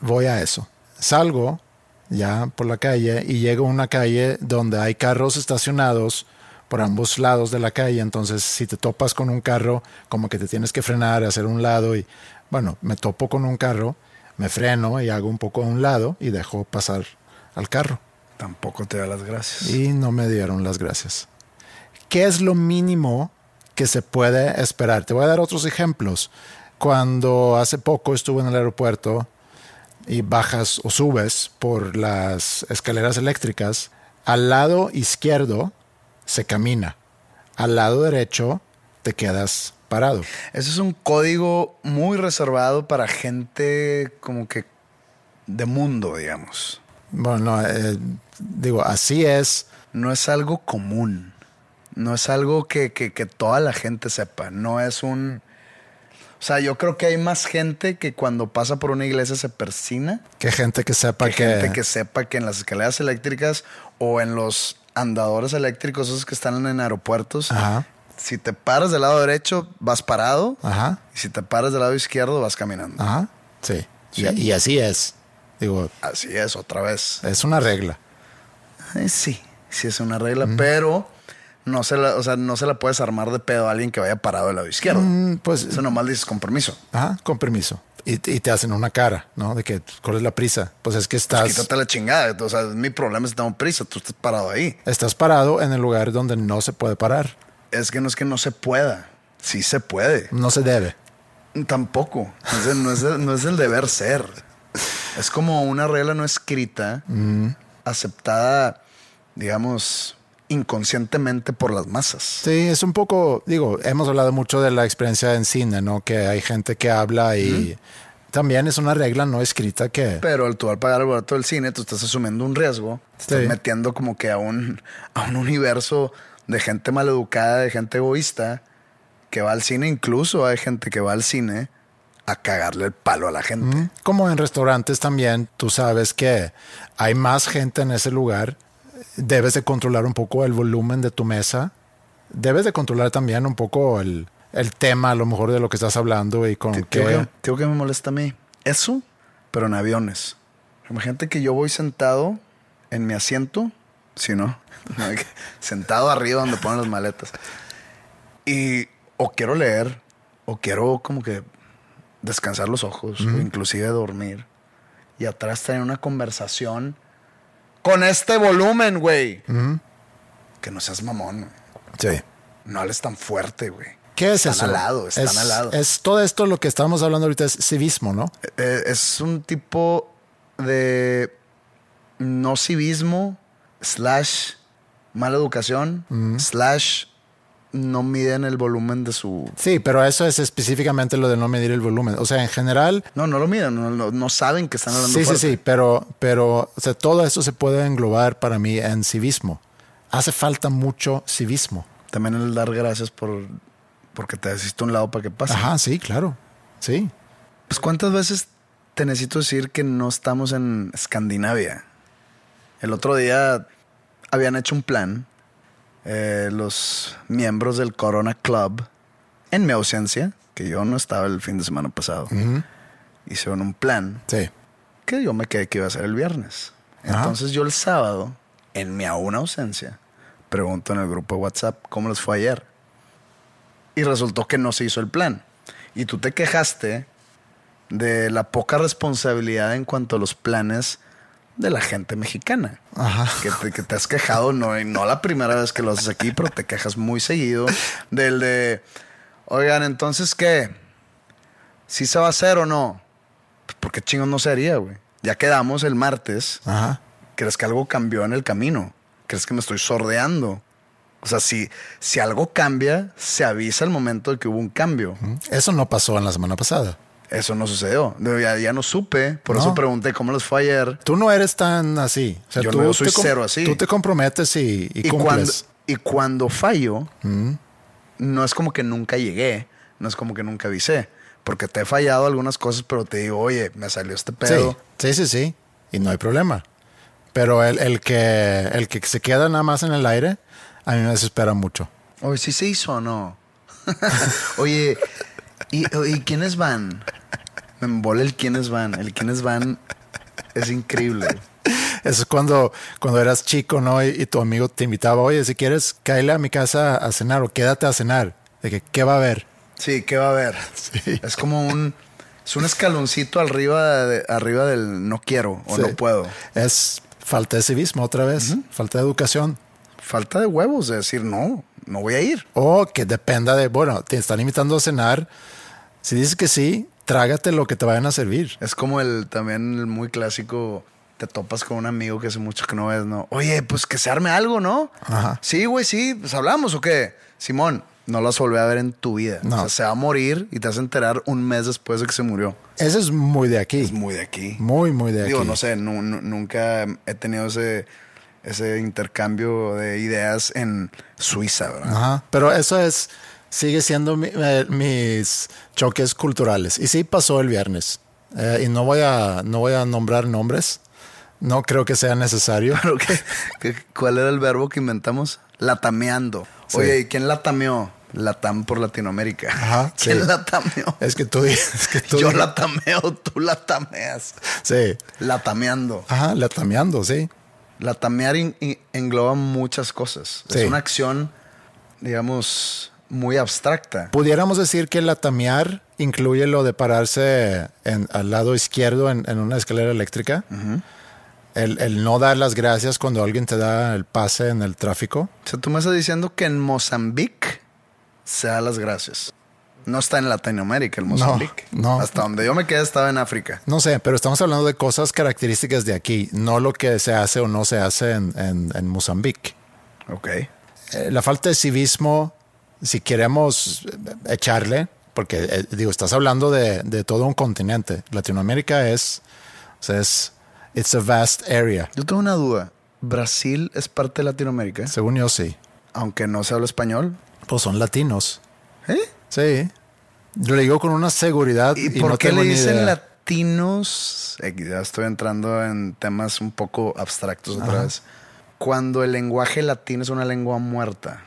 Voy a eso. Salgo ya por la calle y llego a una calle donde hay carros estacionados por ambos lados de la calle. Entonces, si te topas con un carro, como que te tienes que frenar, hacer un lado y, bueno, me topo con un carro, me freno y hago un poco a un lado y dejo pasar al carro. Tampoco te da las gracias. Y no me dieron las gracias. ¿Qué es lo mínimo que se puede esperar? Te voy a dar otros ejemplos. Cuando hace poco estuve en el aeropuerto y bajas o subes por las escaleras eléctricas, al lado izquierdo se camina, al lado derecho te quedas parado. Ese es un código muy reservado para gente como que de mundo, digamos. Bueno, no, eh, digo, así es. No es algo común. No es algo que, que- que toda la gente sepa. No es un... O sea, yo creo que hay más gente que cuando pasa por una iglesia se persina Que gente que sepa que que... gente que sepa que en las escaleras eléctricas o en los andadores eléctricos, esos que están en aeropuertos, Ajá, si te paras del lado derecho, vas parado. ajá. Y si te paras del lado izquierdo, vas caminando. Ajá, sí. Sí. Y, y así es. Digo, Así es, otra vez. es una regla. Eh, sí, sí es una regla, pero no se, la, o sea, no se la puedes armar de pedo a alguien que vaya parado del lado izquierdo. Mm, pues, Eso nomás dices con permiso. ajá, con permiso. Y, y te hacen una cara, ¿no? De que, ¿cuál es la prisa? Pues es que estás, Pues quítate la chingada. O sea, mi problema es que tengo prisa. Tú estás parado ahí. estás parado en el lugar donde no se puede parar. Es que no es que no se pueda. Sí se puede. No se debe. Tampoco. No, es el, no es el deber ser. Es como una regla no escrita, aceptada, digamos, inconscientemente por las masas. Sí, es un poco, digo, hemos hablado mucho de la experiencia en cine, ¿no? Que hay gente que habla y también es una regla no escrita que... Pero al tú al pagar el boleto del cine, tú estás asumiendo un riesgo. Te estás Sí. metiendo como que a un, a un universo de gente maleducada, de gente egoísta, que va al cine. Incluso hay gente que va al cine a cagarle el palo a la gente. Como en restaurantes también, tú sabes que hay más gente en ese lugar, debes de controlar un poco el volumen de tu mesa, debes de controlar también un poco el, el tema a lo mejor de lo que estás hablando y con qué... Que, digo que me molesta a mí. Eso, pero en aviones. Imagínate que yo voy sentado en mi asiento, si no, sentado arriba donde ponen las maletas. Y o quiero leer, o quiero como que descansar los ojos, o inclusive dormir. Y atrás tener una conversación con este volumen, güey. Que no seas mamón, güey. Sí. No hables tan fuerte, güey. ¿Qué es están eso? Al lado, están es, al lado. Es todo esto lo que estamos hablando ahorita es civismo, ¿no? Eh, es un tipo de no civismo, slash mala educación, slash no miden el volumen de su... Sí, pero eso es específicamente lo de no medir el volumen. O sea, en general, No, no lo miden, no, no- no saben que están hablando sí, sí, fuerte. sí, pero, pero o sea, todo esto se puede englobar para mí en civismo. Hace falta mucho civismo. También el dar gracias por porque te hiciste a un lado para que pase. Ajá, sí, claro. Sí. Pues cuántas veces te necesito decir que no estamos en Escandinavia. El otro día habían hecho un plan eh, los miembros del Corona Club en mi ausencia, que yo no estaba el fin de semana pasado. Hicieron un plan Sí. que yo me quedé que iba a ser el viernes. Ajá. Entonces yo el sábado, en mi aún ausencia, pregunto en el grupo de WhatsApp cómo les fue ayer. Y resultó que no se hizo el plan. Y tú te quejaste de la poca responsabilidad en cuanto a los planes de la gente mexicana. Ajá. Que te, que te has quejado, no, y no la primera vez que lo haces aquí, pero te quejas muy seguido del de, oigan, entonces, ¿qué? ¿Sí se va a hacer o no? Pues, ¿Por qué chingos no se haría, güey? Ya quedamos el martes. Ajá. ¿Crees que algo cambió en el camino? ¿Crees que me estoy sordeando? O sea, si, si algo cambia, se avisa el momento de que hubo un cambio. Eso no pasó en la semana pasada. Eso no sucedió. Ya, ya no supe. Por No. eso pregunté cómo les fue ayer. Tú no eres tan así. O sea, Yo tú no, soy cero así. Tú te comprometes y, y Y cuando, y cuando fallo, no es como que nunca llegué, no es como que nunca avisé. Porque te he fallado algunas cosas, pero te digo, oye, me salió este pedo. Sí, sí, sí, sí. Y no hay problema. Pero el, el que, el que se queda nada más en el aire, a mí me desespera mucho. Oye, ¿sí se hizo o no? Oye, ¿y, ¿y quiénes van? Me embola el quiénes van. El quiénes van es increíble. Eso es cuando, cuando eras chico, ¿no? Y, y tu amigo te invitaba, oye, si quieres, cáele a mi casa a cenar o quédate a cenar. De que, ¿qué va a haber? Sí, ¿qué va a haber? Sí. Es como un... Es un escaloncito arriba, de- arriba del no quiero o Sí. no puedo. Es falta de civismo otra vez, falta de educación. Falta de huevos de decir no, no voy a ir. O que dependa de, bueno, te están invitando a cenar. Si dices que sí, trágate lo que te vayan a servir. Es como el también el muy clásico, te topas con un amigo que hace mucho que no ves, ¿no? Oye, pues que se arme algo, ¿no? Ajá. Sí, güey, sí, pues hablamos o qué. Simón, no las volví a ver en tu vida. No. O sea, se va a morir y te vas a enterar un mes después de que se murió. Eso es muy de aquí. Es muy de aquí. Muy, muy de Digo, aquí. no sé, nu- nu- nunca he tenido ese, ese intercambio de ideas en Suiza, ¿verdad? Ajá. Pero eso es, sigue siendo mi- eh, mis choques culturales. Y sí pasó el viernes. Eh, y no voy a, no voy a nombrar nombres. No creo que sea necesario. Pero ¿qué, qué- cuál era el verbo que inventamos? Latameando. Sí. Oye, ¿y quién latameó? Latam por Latinoamérica. Ajá, ¿Quién sí. latameó? Es que tú, es que tú Yo latameo, tú latameas. Sí. Latameando. Ajá, latameando, sí. Latamear in- in- engloba muchas cosas. Sí. Es una acción, digamos, muy abstracta. Pudiéramos decir que latamear incluye lo de pararse en- al lado izquierdo en, en una escalera eléctrica. el, el no dar las gracias cuando alguien te da el pase en el tráfico. O sea, tú me estás diciendo que en Mozambique se da las gracias. No está en Latinoamérica el Mozambique. no. Hasta donde yo me quedé estaba en África. No sé, pero estamos hablando de cosas características de aquí, no lo que se hace o no se hace en, en- en Mozambique. Ok. Eh, la falta de civismo, si queremos echarle, porque eh, digo, estás hablando de, de todo un continente. Latinoamérica es, o sea, es, it's a vast area. Yo tengo una duda. ¿Brasil es parte de Latinoamérica? Según yo sí. Aunque no se habla español. Pues son latinos. ¿Eh? Sí. Lo digo con una seguridad. ¿Y, Y, por no qué tengo le dicen latinos? Eh, ya estoy entrando en temas un poco abstractos otra vez. Cuando el lenguaje latino es una lengua muerta.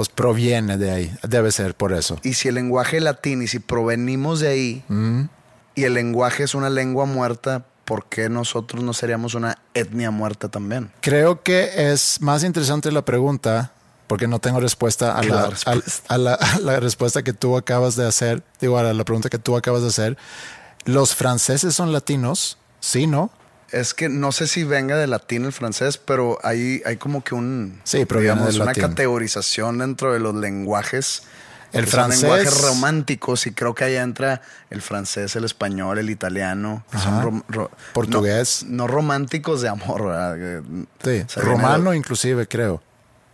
Pues proviene de ahí. Debe ser por eso. Y si el lenguaje latino, y si provenimos de ahí, Mm. y el lenguaje es una lengua muerta, ¿por qué nosotros no seríamos una etnia muerta también? Creo que es más interesante la pregunta, porque no tengo respuesta a, La la, respuesta. a- a la, a la respuesta que tú acabas de hacer. Digo, a la pregunta que tú acabas de hacer. ¿Los franceses son latinos? Sí, ¿no? Es que no sé si venga de latín el francés, pero hay, hay como que un... Sí, proviene digamos, del una latín. categorización dentro de los lenguajes. El son francés- lenguajes románticos y creo que ahí entra el francés, el español, el italiano. son Ajá. rom- ro- Portugués. No, no románticos de amor, ¿verdad? Sí, romano de inclusive, creo.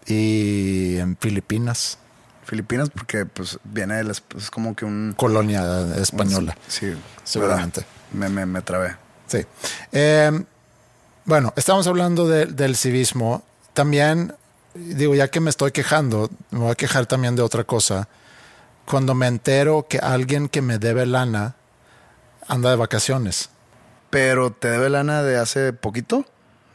Y en Filipinas, Filipinas porque pues viene del... Es como que un... colonia española. Sí, Seguramente. ¿verdad? Me, me, me trabé. Sí. Eh, bueno, estamos hablando de- del civismo. También, digo, ya que me estoy quejando, me voy a quejar también de otra cosa. Cuando me entero que alguien que me debe lana anda de vacaciones. Pero te debe lana de hace poquito,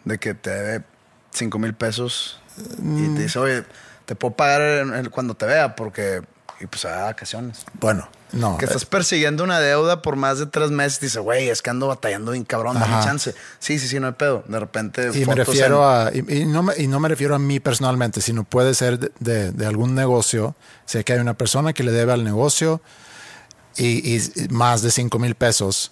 de que te debe 5 mil pesos y Mm. te dice, oye, te puedo pagar cuando te vea porque, y pues a vacaciones. Bueno, no. Que eh, estás persiguiendo una deuda por más de tres meses y dices, güey, es que ando batallando bien cabrón, dame chance. Sí, sí, sí, no hay pedo. De repente. y me refiero en- a, y, y no me, y no me refiero a mí personalmente, sino puede ser de, de- de algún negocio. Sé que hay una persona que le debe al negocio y, y más de 5 mil pesos.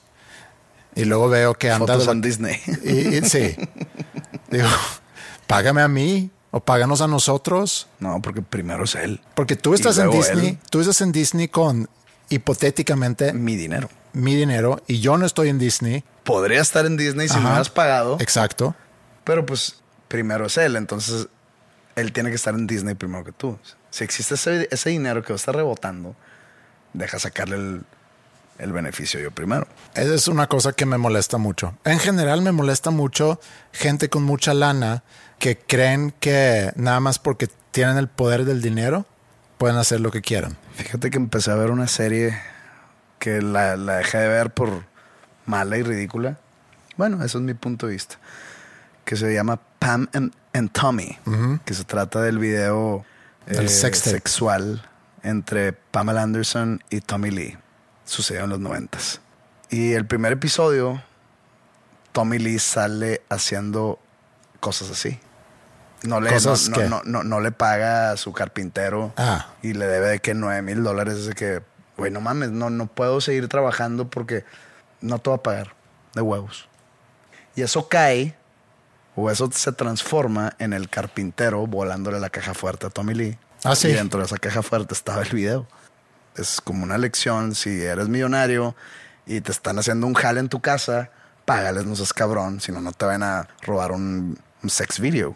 Y luego veo que anda Fotos de en Disney. Y- sí. Digo, págame a mí o páganos a nosotros. no, porque primero es él. Porque tú estás en Disney, él. tú estás en Disney con hipotéticamente Mi dinero. mi dinero y yo no estoy en Disney. Podría estar en Disney si me Ajá. hubieras pagado, Exacto. pero pues primero es él. Entonces él tiene que estar en Disney primero que tú. Si existe ese, ese dinero que estar rebotando, deja sacarle el, el beneficio yo primero. Esa es una cosa que me molesta mucho. En general me molesta mucho gente con mucha lana que creen que nada más porque tienen el poder del dinero pueden hacer lo que quieran. Fíjate que empecé a ver una serie que la, la dejé de ver por mala y ridícula. Bueno, eso es mi punto de vista. Que se llama Pam and, and Tommy, que se trata del video Del eh, sexual entre Pamela Anderson y Tommy Lee. Sucedió en los noventas. Y el primer episodio, Tommy Lee sale haciendo cosas así. No le, ¿Cosas no, no, no, no le paga a su carpintero Ah. y le debe de que 9 mil dólares. Es de que, güey, no mames, no, no puedo seguir trabajando porque no te va a pagar de huevos. Y eso cae, o eso se transforma en el carpintero volándole la caja fuerte a Tommy Lee. Ah, sí. Y dentro de esa caja fuerte estaba el video. Es como una lección. Si eres millonario y te están haciendo un jale en tu casa, págales, no seas cabrón. Si no, no te van a robar un, un sex video.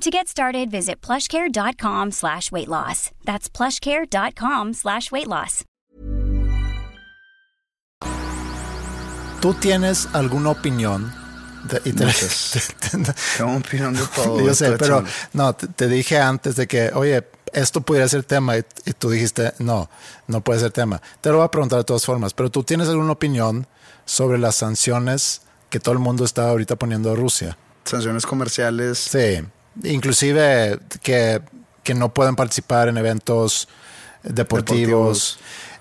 To get started, visit plushcare.com slash weight loss. That's plushcare.com slash weight loss. ¿Tú tienes alguna opinión? De- y te- Muchas. te- te- Tengo opinión de todo. yo sé, pero echando. no, te, te dije antes de que, oye, esto pudiera ser tema y, y tú dijiste, no, no puede ser tema. Te lo voy a preguntar de todas formas, pero ¿tú tienes alguna opinión sobre las sanciones que todo el mundo está ahorita poniendo a Rusia? Sanciones comerciales. Sí, inclusive que, que no pueden participar en eventos deportivos. Deportivos.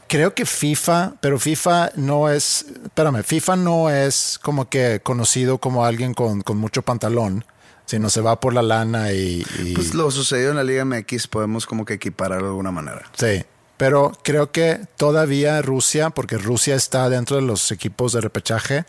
Creo que FIFA, pero FIFA no es, espérame, FIFA no es como que conocido como alguien con, con mucho pantalón, sino se va por la lana y... y- Pues lo sucedido en la Liga MX podemos como que equiparar de alguna manera. Sí, pero creo que todavía Rusia, porque Rusia está dentro de los equipos de repechaje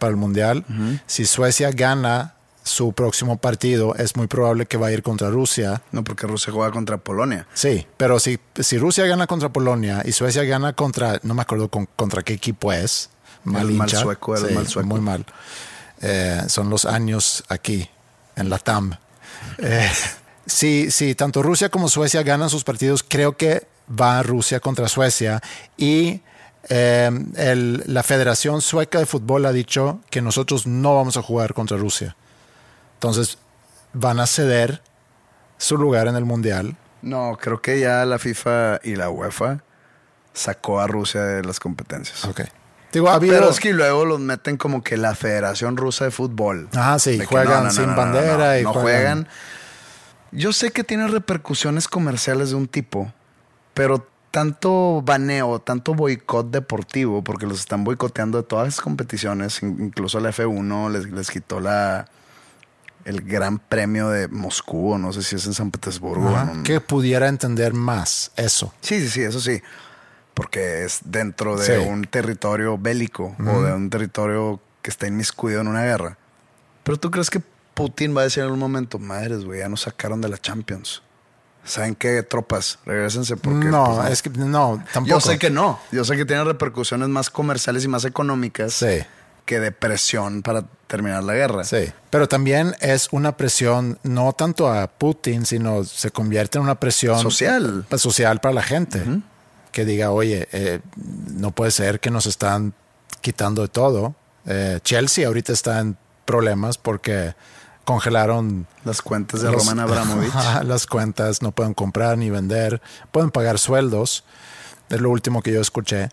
para el Mundial, si Suecia gana su próximo partido, es muy probable que va a ir contra Rusia. No, porque Rusia juega contra Polonia. Sí, pero si, si Rusia gana contra Polonia y Suecia gana contra, no me acuerdo con- contra qué equipo es, mal El mal sueco, el Sí, mal sueco. Muy mal. Eh, son los años aquí, en la TAM. Eh, si, si tanto Rusia como Suecia ganan sus partidos, creo que va Rusia contra Suecia y eh, el- la Federación Sueca de Fútbol ha dicho que nosotros no vamos a jugar contra Rusia. Entonces van a ceder su lugar en el Mundial. No, creo que ya la FIFA y la UEFA sacó a Rusia de las competencias. Ok. Digo, ha habido... Pero es que luego los meten como que la Federación Rusa de Fútbol. Ah, sí, juegan sin bandera y no juegan- juegan. Yo sé que tiene repercusiones comerciales de un tipo, pero tanto baneo, tanto boicot deportivo, porque los están boicoteando de todas las competiciones, in- incluso la F1 les, les quitó la el Gran Premio de Moscú, o no sé si es en San Petersburgo. Ajá, que pudiera entender más eso. Sí, sí, sí, eso sí. Porque es dentro de Sí. un territorio bélico o de un territorio que está inmiscuido en una guerra. Pero tú crees que Putin va a decir en algún momento, madres, güey, ya nos sacaron de la Champions. ¿Saben qué, tropas? Regrésense porque... no, pues, no. es que no, tampoco. Yo sé que no. Yo sé que tiene repercusiones más comerciales y más económicas Sí, que de presión para terminar la guerra. sí. Pero también es una presión no tanto a Putin, sino se convierte en una presión Social. social para la gente. Que diga, oye, eh, no puede ser que nos están quitando de todo. Eh, Chelsea ahorita está en problemas porque congelaron Las cuentas de los- Roman Abramovich. Las cuentas, no pueden comprar ni vender, pueden pagar sueldos, es lo último que yo escuché.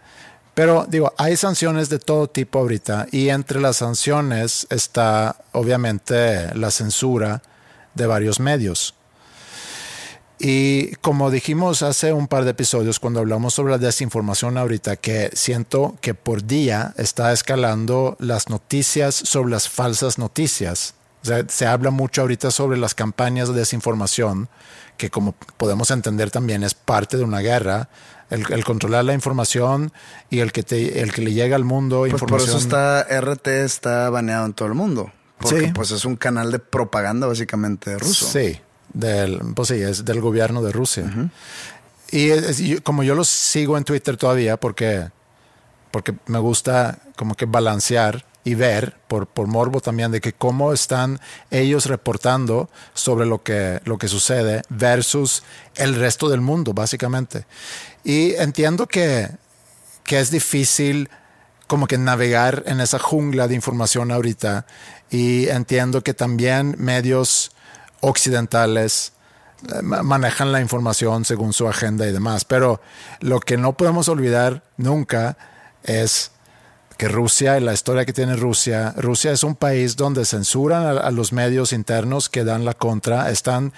Pero digo, hay sanciones de todo tipo ahorita y entre las sanciones está obviamente la censura de varios medios. Y como dijimos hace un par de episodios cuando hablamos sobre la desinformación ahorita, que siento que por día está escalando las noticias sobre las falsas noticias. Se habla mucho ahorita sobre las campañas de desinformación, que como podemos entender también es parte de una guerra. El, controlar la información y el que, te, el que le llega al mundo pues Por eso está RT está baneado en todo el mundo. Porque pues es un canal de propaganda básicamente ruso. Sí, del, pues sí, es del gobierno de Rusia. Y como yo los sigo en Twitter todavía porque, porque me gusta como que balancear y ver por, por morbo también de que cómo están ellos reportando sobre lo que, lo que sucede versus el resto del mundo, básicamente. Y entiendo que, que es difícil como que navegar en esa jungla de información ahorita y entiendo que también medios occidentales eh, manejan la información según su agenda y demás, pero lo que no podemos olvidar nunca es que Rusia, y la historia que tiene Rusia, Rusia es un país donde censuran a, los medios internos que dan la contra, están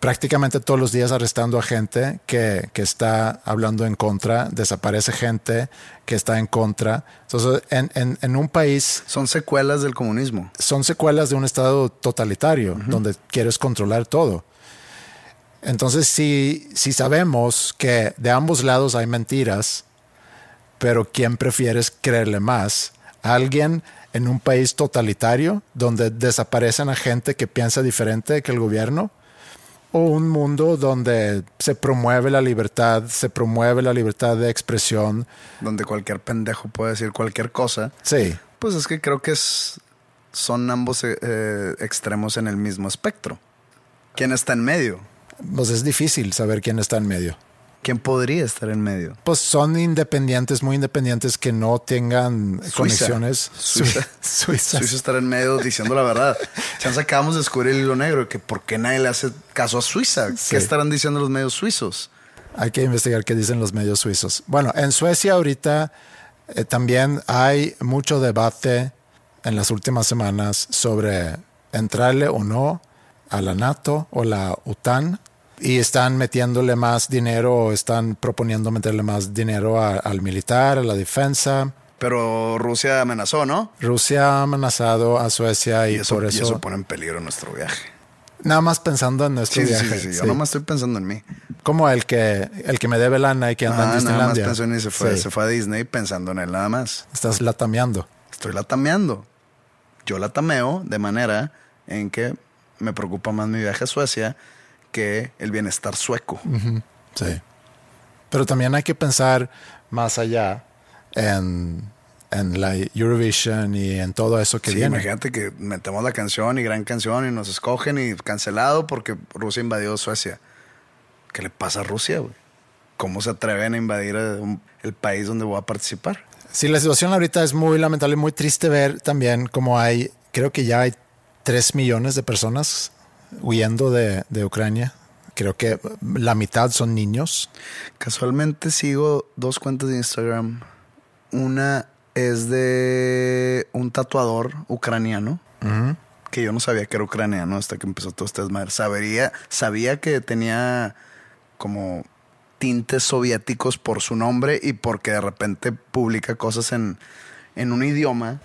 prácticamente todos los días arrestando a gente que, que, está hablando en contra, desaparece gente que está en contra. Entonces, en, en, en, un país... Son secuelas del comunismo. Son secuelas de un estado totalitario, donde quieres controlar todo. Entonces, si, si sabemos que de ambos lados hay mentiras, pero ¿quién prefieres creerle más? ¿Alguien en un país totalitario donde desaparecen a gente que piensa diferente que el gobierno? ¿O un mundo donde se promueve la libertad, se promueve la libertad de expresión? Donde cualquier pendejo puede decir cualquier cosa. Sí. Pues es que creo que es, son ambos eh, extremos en el mismo espectro. ¿Quién está en medio? Pues es difícil saber quién está en medio. ¿Quién podría estar en medio? Pues son independientes, muy independientes que no tengan conexiones. Suiza. Suiza. Suiza estar en medio diciendo la verdad. Chance acabamos de descubrir el hilo negro, que por qué nadie le hace caso a Suiza. ¿Qué estarán diciendo los medios suizos? Hay que investigar qué dicen los medios suizos. Bueno, en Suecia ahorita eh, también hay mucho debate en las últimas semanas sobre entrarle o no a la NATO o la OTAN y están metiéndole más dinero están proponiendo meterle más dinero al militar, a la defensa. Pero Rusia amenazó, ¿no? Rusia ha amenazado a Suecia y, eso, por eso... Y eso pone en peligro nuestro viaje. Nada más pensando en nuestro viaje. Sí, sí, Yo no más estoy pensando en mí. Como el que, el que me debe lana y que anda en Disneylandia. Nada más pensó en se fue, se fue a Disney pensando en él nada más. Estás latameando. Estoy latameando. Yo latameo de manera en que me preocupa más mi viaje a Suecia que el bienestar sueco. Sí. Pero también hay que pensar más allá en, en la Eurovision y en todo eso que sí, viene. Imagínate que metemos la canción y gran canción y nos escogen y cancelado porque Rusia invadió Suecia. ¿Qué le pasa a Rusia, güey? ¿Cómo se atreven a invadir el país donde voy a participar? Sí, la situación ahorita es muy lamentable, muy triste ver también cómo hay, creo que ya hay 3 millones de personas huyendo de, Ucrania. Creo que la mitad son niños. Casualmente sigo dos cuentas de Instagram. Una es de un tatuador ucraniano. Que yo no sabía que era ucraniano hasta que empezó todo este desmadre. Sabía, sabía que tenía como tintes soviéticos por su nombre y porque de repente publica cosas en, en un idioma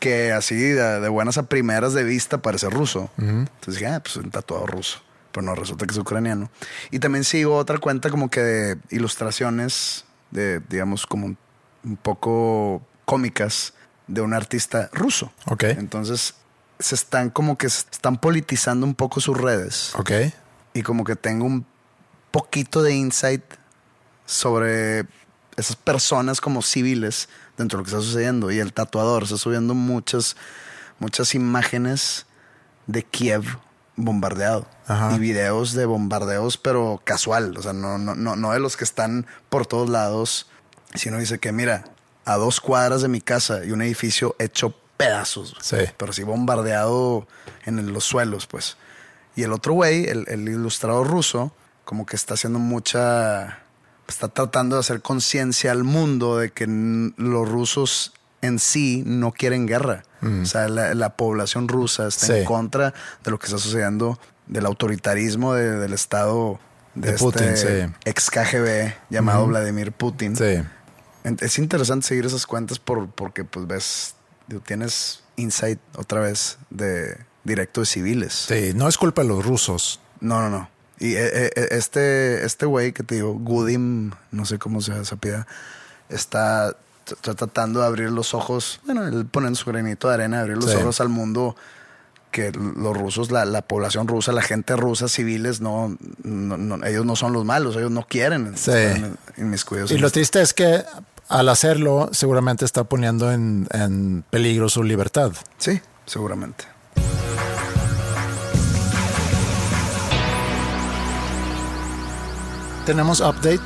que así de, buenas a primeras de vista parece ruso. Entonces dije, ah, pues un tatuado ruso. Pero no, resulta que es ucraniano. Y también sigo otra cuenta como que de ilustraciones, de, digamos, como un, poco cómicas de un artista ruso. Ok. Entonces se están como que están politizando un poco sus redes. Ok. Y como que tengo un poquito de insight sobre esas personas como civiles dentro de lo que está sucediendo. Y el tatuador está subiendo muchas, muchas imágenes de Kiev bombardeado. Y videos de bombardeos, pero casual. O sea, no, no, no, no de los que están por todos lados. Sino dice que, mira, a dos cuadras de mi casa y un edificio hecho pedazos. Sí. Pero sí bombardeado en los suelos, pues. Y el otro güey, el, el ilustrador ruso, como que está haciendo mucha está tratando de hacer conciencia al mundo de que los rusos en sí no quieren guerra. Mm. O sea, la, población rusa está en contra de lo que está sucediendo, del autoritarismo del Estado de, este Putin, ex KGB llamado Vladimir Putin. Es interesante seguir esas cuentas por, porque pues ves, tienes insight otra vez de directo de civiles. Sí, no es culpa de los rusos. No, no, no. Y eh, eh, este este güey que te digo, Gudim, no sé cómo se apellida, está, está tratando de abrir los ojos, bueno, él poniendo su granito de arena, abrir los Sí. ojos al mundo que los rusos, la, la población rusa, la gente rusa, civiles, no, no- no- ellos no son los malos, ellos no quieren Sí. inmiscuidos Y lo esto. triste es que al hacerlo seguramente está poniendo en, en peligro su libertad. Sí, seguramente. Tenemos update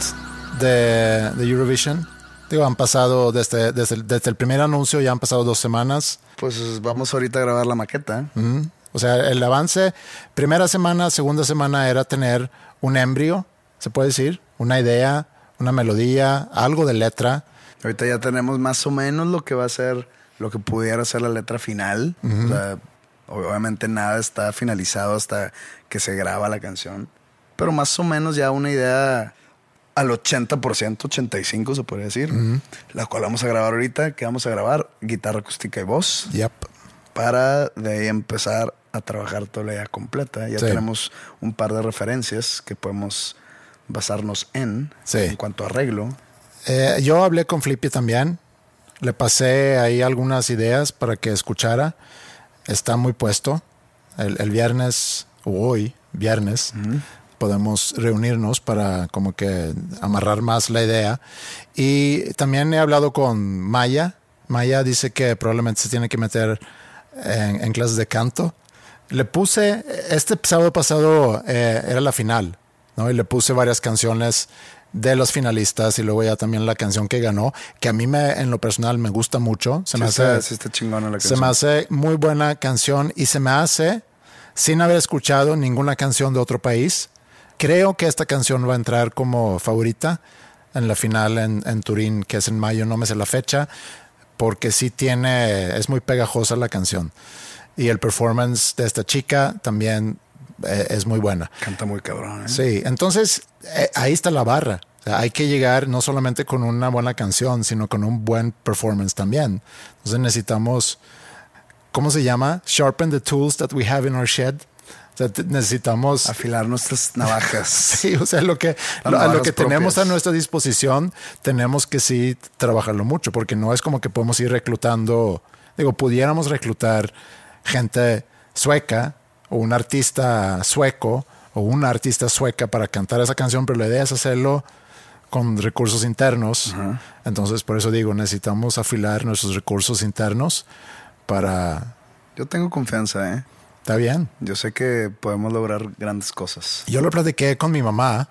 de, de Eurovision. Digo, han pasado desde, desde, el- desde el primer anuncio, ya han pasado dos semanas. Pues vamos ahorita a grabar la maqueta. ¿eh? Ujú. O sea, el avance, primera semana, segunda semana era tener un embrio, se puede decir, una idea, una melodía, algo de letra. Ahorita ya tenemos más o menos lo que va a ser, lo que pudiera ser la letra final. O sea, obviamente nada está finalizado hasta que se graba la canción. Pero más o menos ya una idea al 80%, 85% se podría decir. La cual vamos a grabar ahorita. que vamos a grabar? Guitarra acústica y voz. Yep. Para de ahí empezar a trabajar toda la idea completa. Ya Sí. tenemos un par de referencias que podemos basarnos en. Sí. En cuanto a arreglo. Eh, yo hablé con Flippy también. Le pasé ahí algunas ideas para que escuchara. Está muy puesto. El, el viernes, o hoy, viernes, podemos reunirnos para como que amarrar más la idea. Y también he hablado con Maya. Maya dice que probablemente se tiene que meter en, en clases de canto. Le puse, este sábado pasado eh, era la final, ¿no? Y le puse varias canciones de los finalistas y luego ya también la canción que ganó, que a mí me, en lo personal me gusta mucho. Se Sí me hace, sí está chingona la se me hace muy buena canción y se me hace, sin haber escuchado ninguna canción de otro país, creo que esta canción va a entrar como favorita en la final en, en Turín, que es en mayo, no me sé la fecha, porque sí tiene, es muy pegajosa la canción. Y el performance de esta chica también eh, es muy buena. Canta muy cabrón. ¿eh? Sí, entonces eh, ahí está la barra. O sea, hay que llegar no solamente con una buena canción, sino con un buen performance también. Entonces necesitamos, ¿cómo se llama? Sharpen the tools that we have in our shed. Sea, necesitamos... Afilar nuestras navajas. Sí, o sea, lo que, lo, a lo que tenemos a nuestra disposición, tenemos que sí trabajarlo mucho, porque no es como que podemos ir reclutando, digo, pudiéramos reclutar gente sueca o un artista sueco o una artista sueca para cantar esa canción, pero la idea es hacerlo con recursos internos. Entonces, por eso digo, necesitamos afilar nuestros recursos internos para... Yo tengo confianza, ¿eh? Está bien. Yo sé que podemos lograr grandes cosas. Yo lo platiqué con mi mamá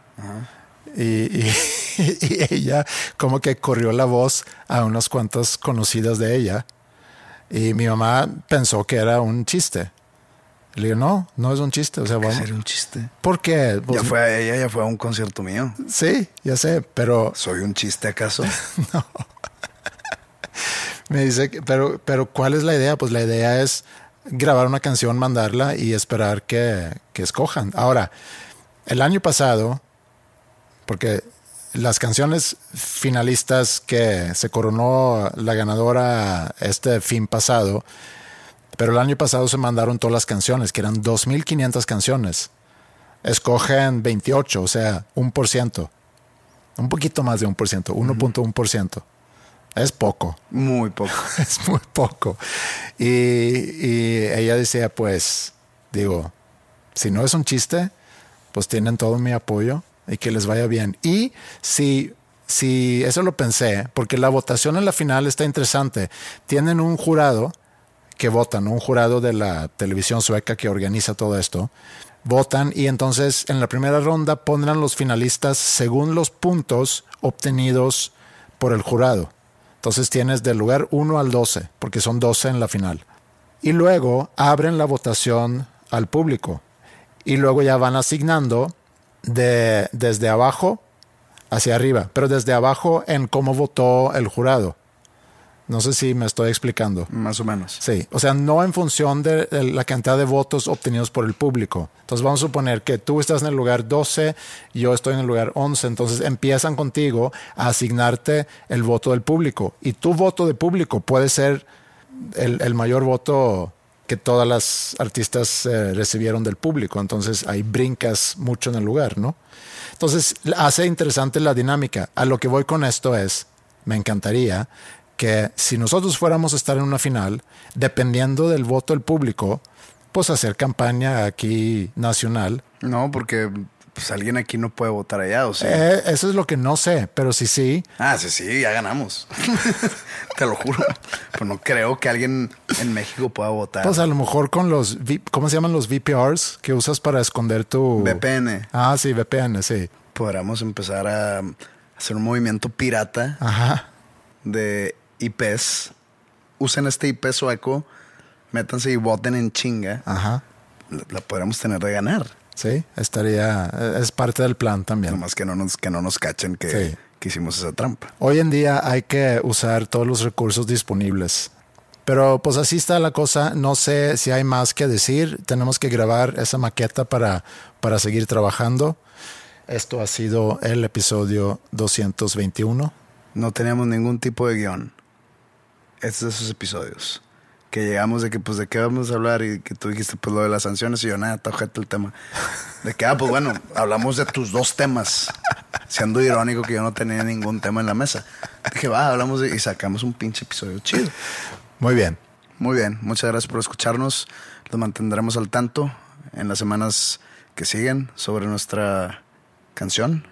y, y- y ella como que corrió la voz a unas cuantas conocidas de ella y mi mamá pensó que era un chiste. Le digo, no, no es un chiste. O sea, vamos. Sería un chiste. ¿Por qué? Pues, ya fue a ella, ya fue a un concierto mío. Sí, ya sé, pero ¿Soy un chiste acaso? me dice, pero, pero ¿cuál es la idea? Pues la idea es grabar una canción, mandarla y esperar que, que escojan. Ahora, el año pasado, porque las canciones finalistas que se coronó la ganadora este fin pasado, pero el año pasado se mandaron todas las canciones, que eran 2.500 canciones. Escogen 28, o sea, un por ciento. Un poquito más de un por ciento, 1.1%. Es poco. Muy poco. es muy poco. Y, y ella decía, pues, digo, si no es un chiste, pues tienen todo mi apoyo y que les vaya bien. Y si, si eso lo pensé, porque la votación en la final está interesante. Tienen un jurado que votan, un jurado de la televisión sueca que organiza todo esto. Votan y entonces en la primera ronda pondrán los finalistas según los puntos obtenidos por el jurado. Entonces tienes del lugar 1 al 12, porque son 12 en la final. Y luego abren la votación al público. Y luego ya van asignando de, desde abajo hacia arriba, pero desde abajo en cómo votó el jurado. No sé si me estoy explicando. Más o menos. Sí, o sea, no en función de la cantidad de votos obtenidos por el público. Entonces vamos a suponer que tú estás en el lugar 12 y yo estoy en el lugar 11, entonces empiezan contigo a asignarte el voto del público y tu voto de público puede ser el, el mayor voto que todas las artistas eh, recibieron del público. Entonces ahí brincas mucho en el lugar, ¿no? Entonces hace interesante la dinámica. A lo que voy con esto es, me encantaría que si nosotros fuéramos a estar en una final, dependiendo del voto del público, pues hacer campaña aquí nacional. No, porque pues alguien aquí no puede votar allá, ¿o sí? Eh, eso es lo que no sé, pero sí, sí. Ah, sí, sí, ya ganamos. Te lo juro. Pues no creo que alguien en México pueda votar. Pues a lo mejor con los, ¿cómo se llaman los VPRs que usas para esconder tu... VPN. Ah, sí, VPN, sí. Podríamos empezar a hacer un movimiento pirata Ajá. de IPs. Usen este IP sueco, métanse y voten en chinga. Ajá. La, la podríamos tener de ganar. Sí, estaría, es parte del plan también. Nomás que no nos, que no nos cachen que, Sí. que hicimos esa trampa. Hoy en día hay que usar todos los recursos disponibles. Pero pues así está la cosa. No sé si hay más que decir. Tenemos que grabar esa maqueta para, para seguir trabajando. Esto ha sido el episodio 221. No teníamos ningún tipo de guion. Este es de esos episodios. Que llegamos de que, pues, ¿de qué vamos a hablar? Y que tú dijiste, pues, lo de las sanciones. Y yo, nada, ojete el tema. De que, ah, pues, bueno, hablamos de tus dos temas. Siendo irónico que yo no tenía ningún tema en la mesa. Dije, va, hablamos de... Y sacamos un pinche episodio chido. Muy bien. Muy bien, muchas gracias por escucharnos. Los mantendremos al tanto en las semanas que siguen sobre nuestra canción.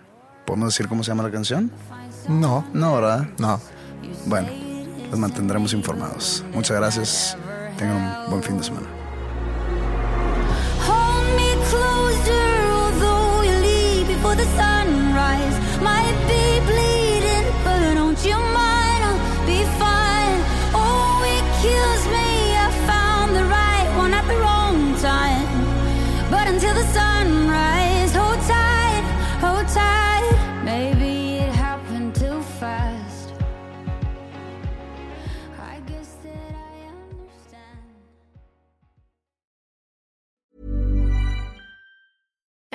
¿Podemos decir cómo se llama la canción? No, No, ¿verdad? no. Bueno, los mantendremos informados. Muchas gracias. Tengan un buen fin de semana. Hold me closer,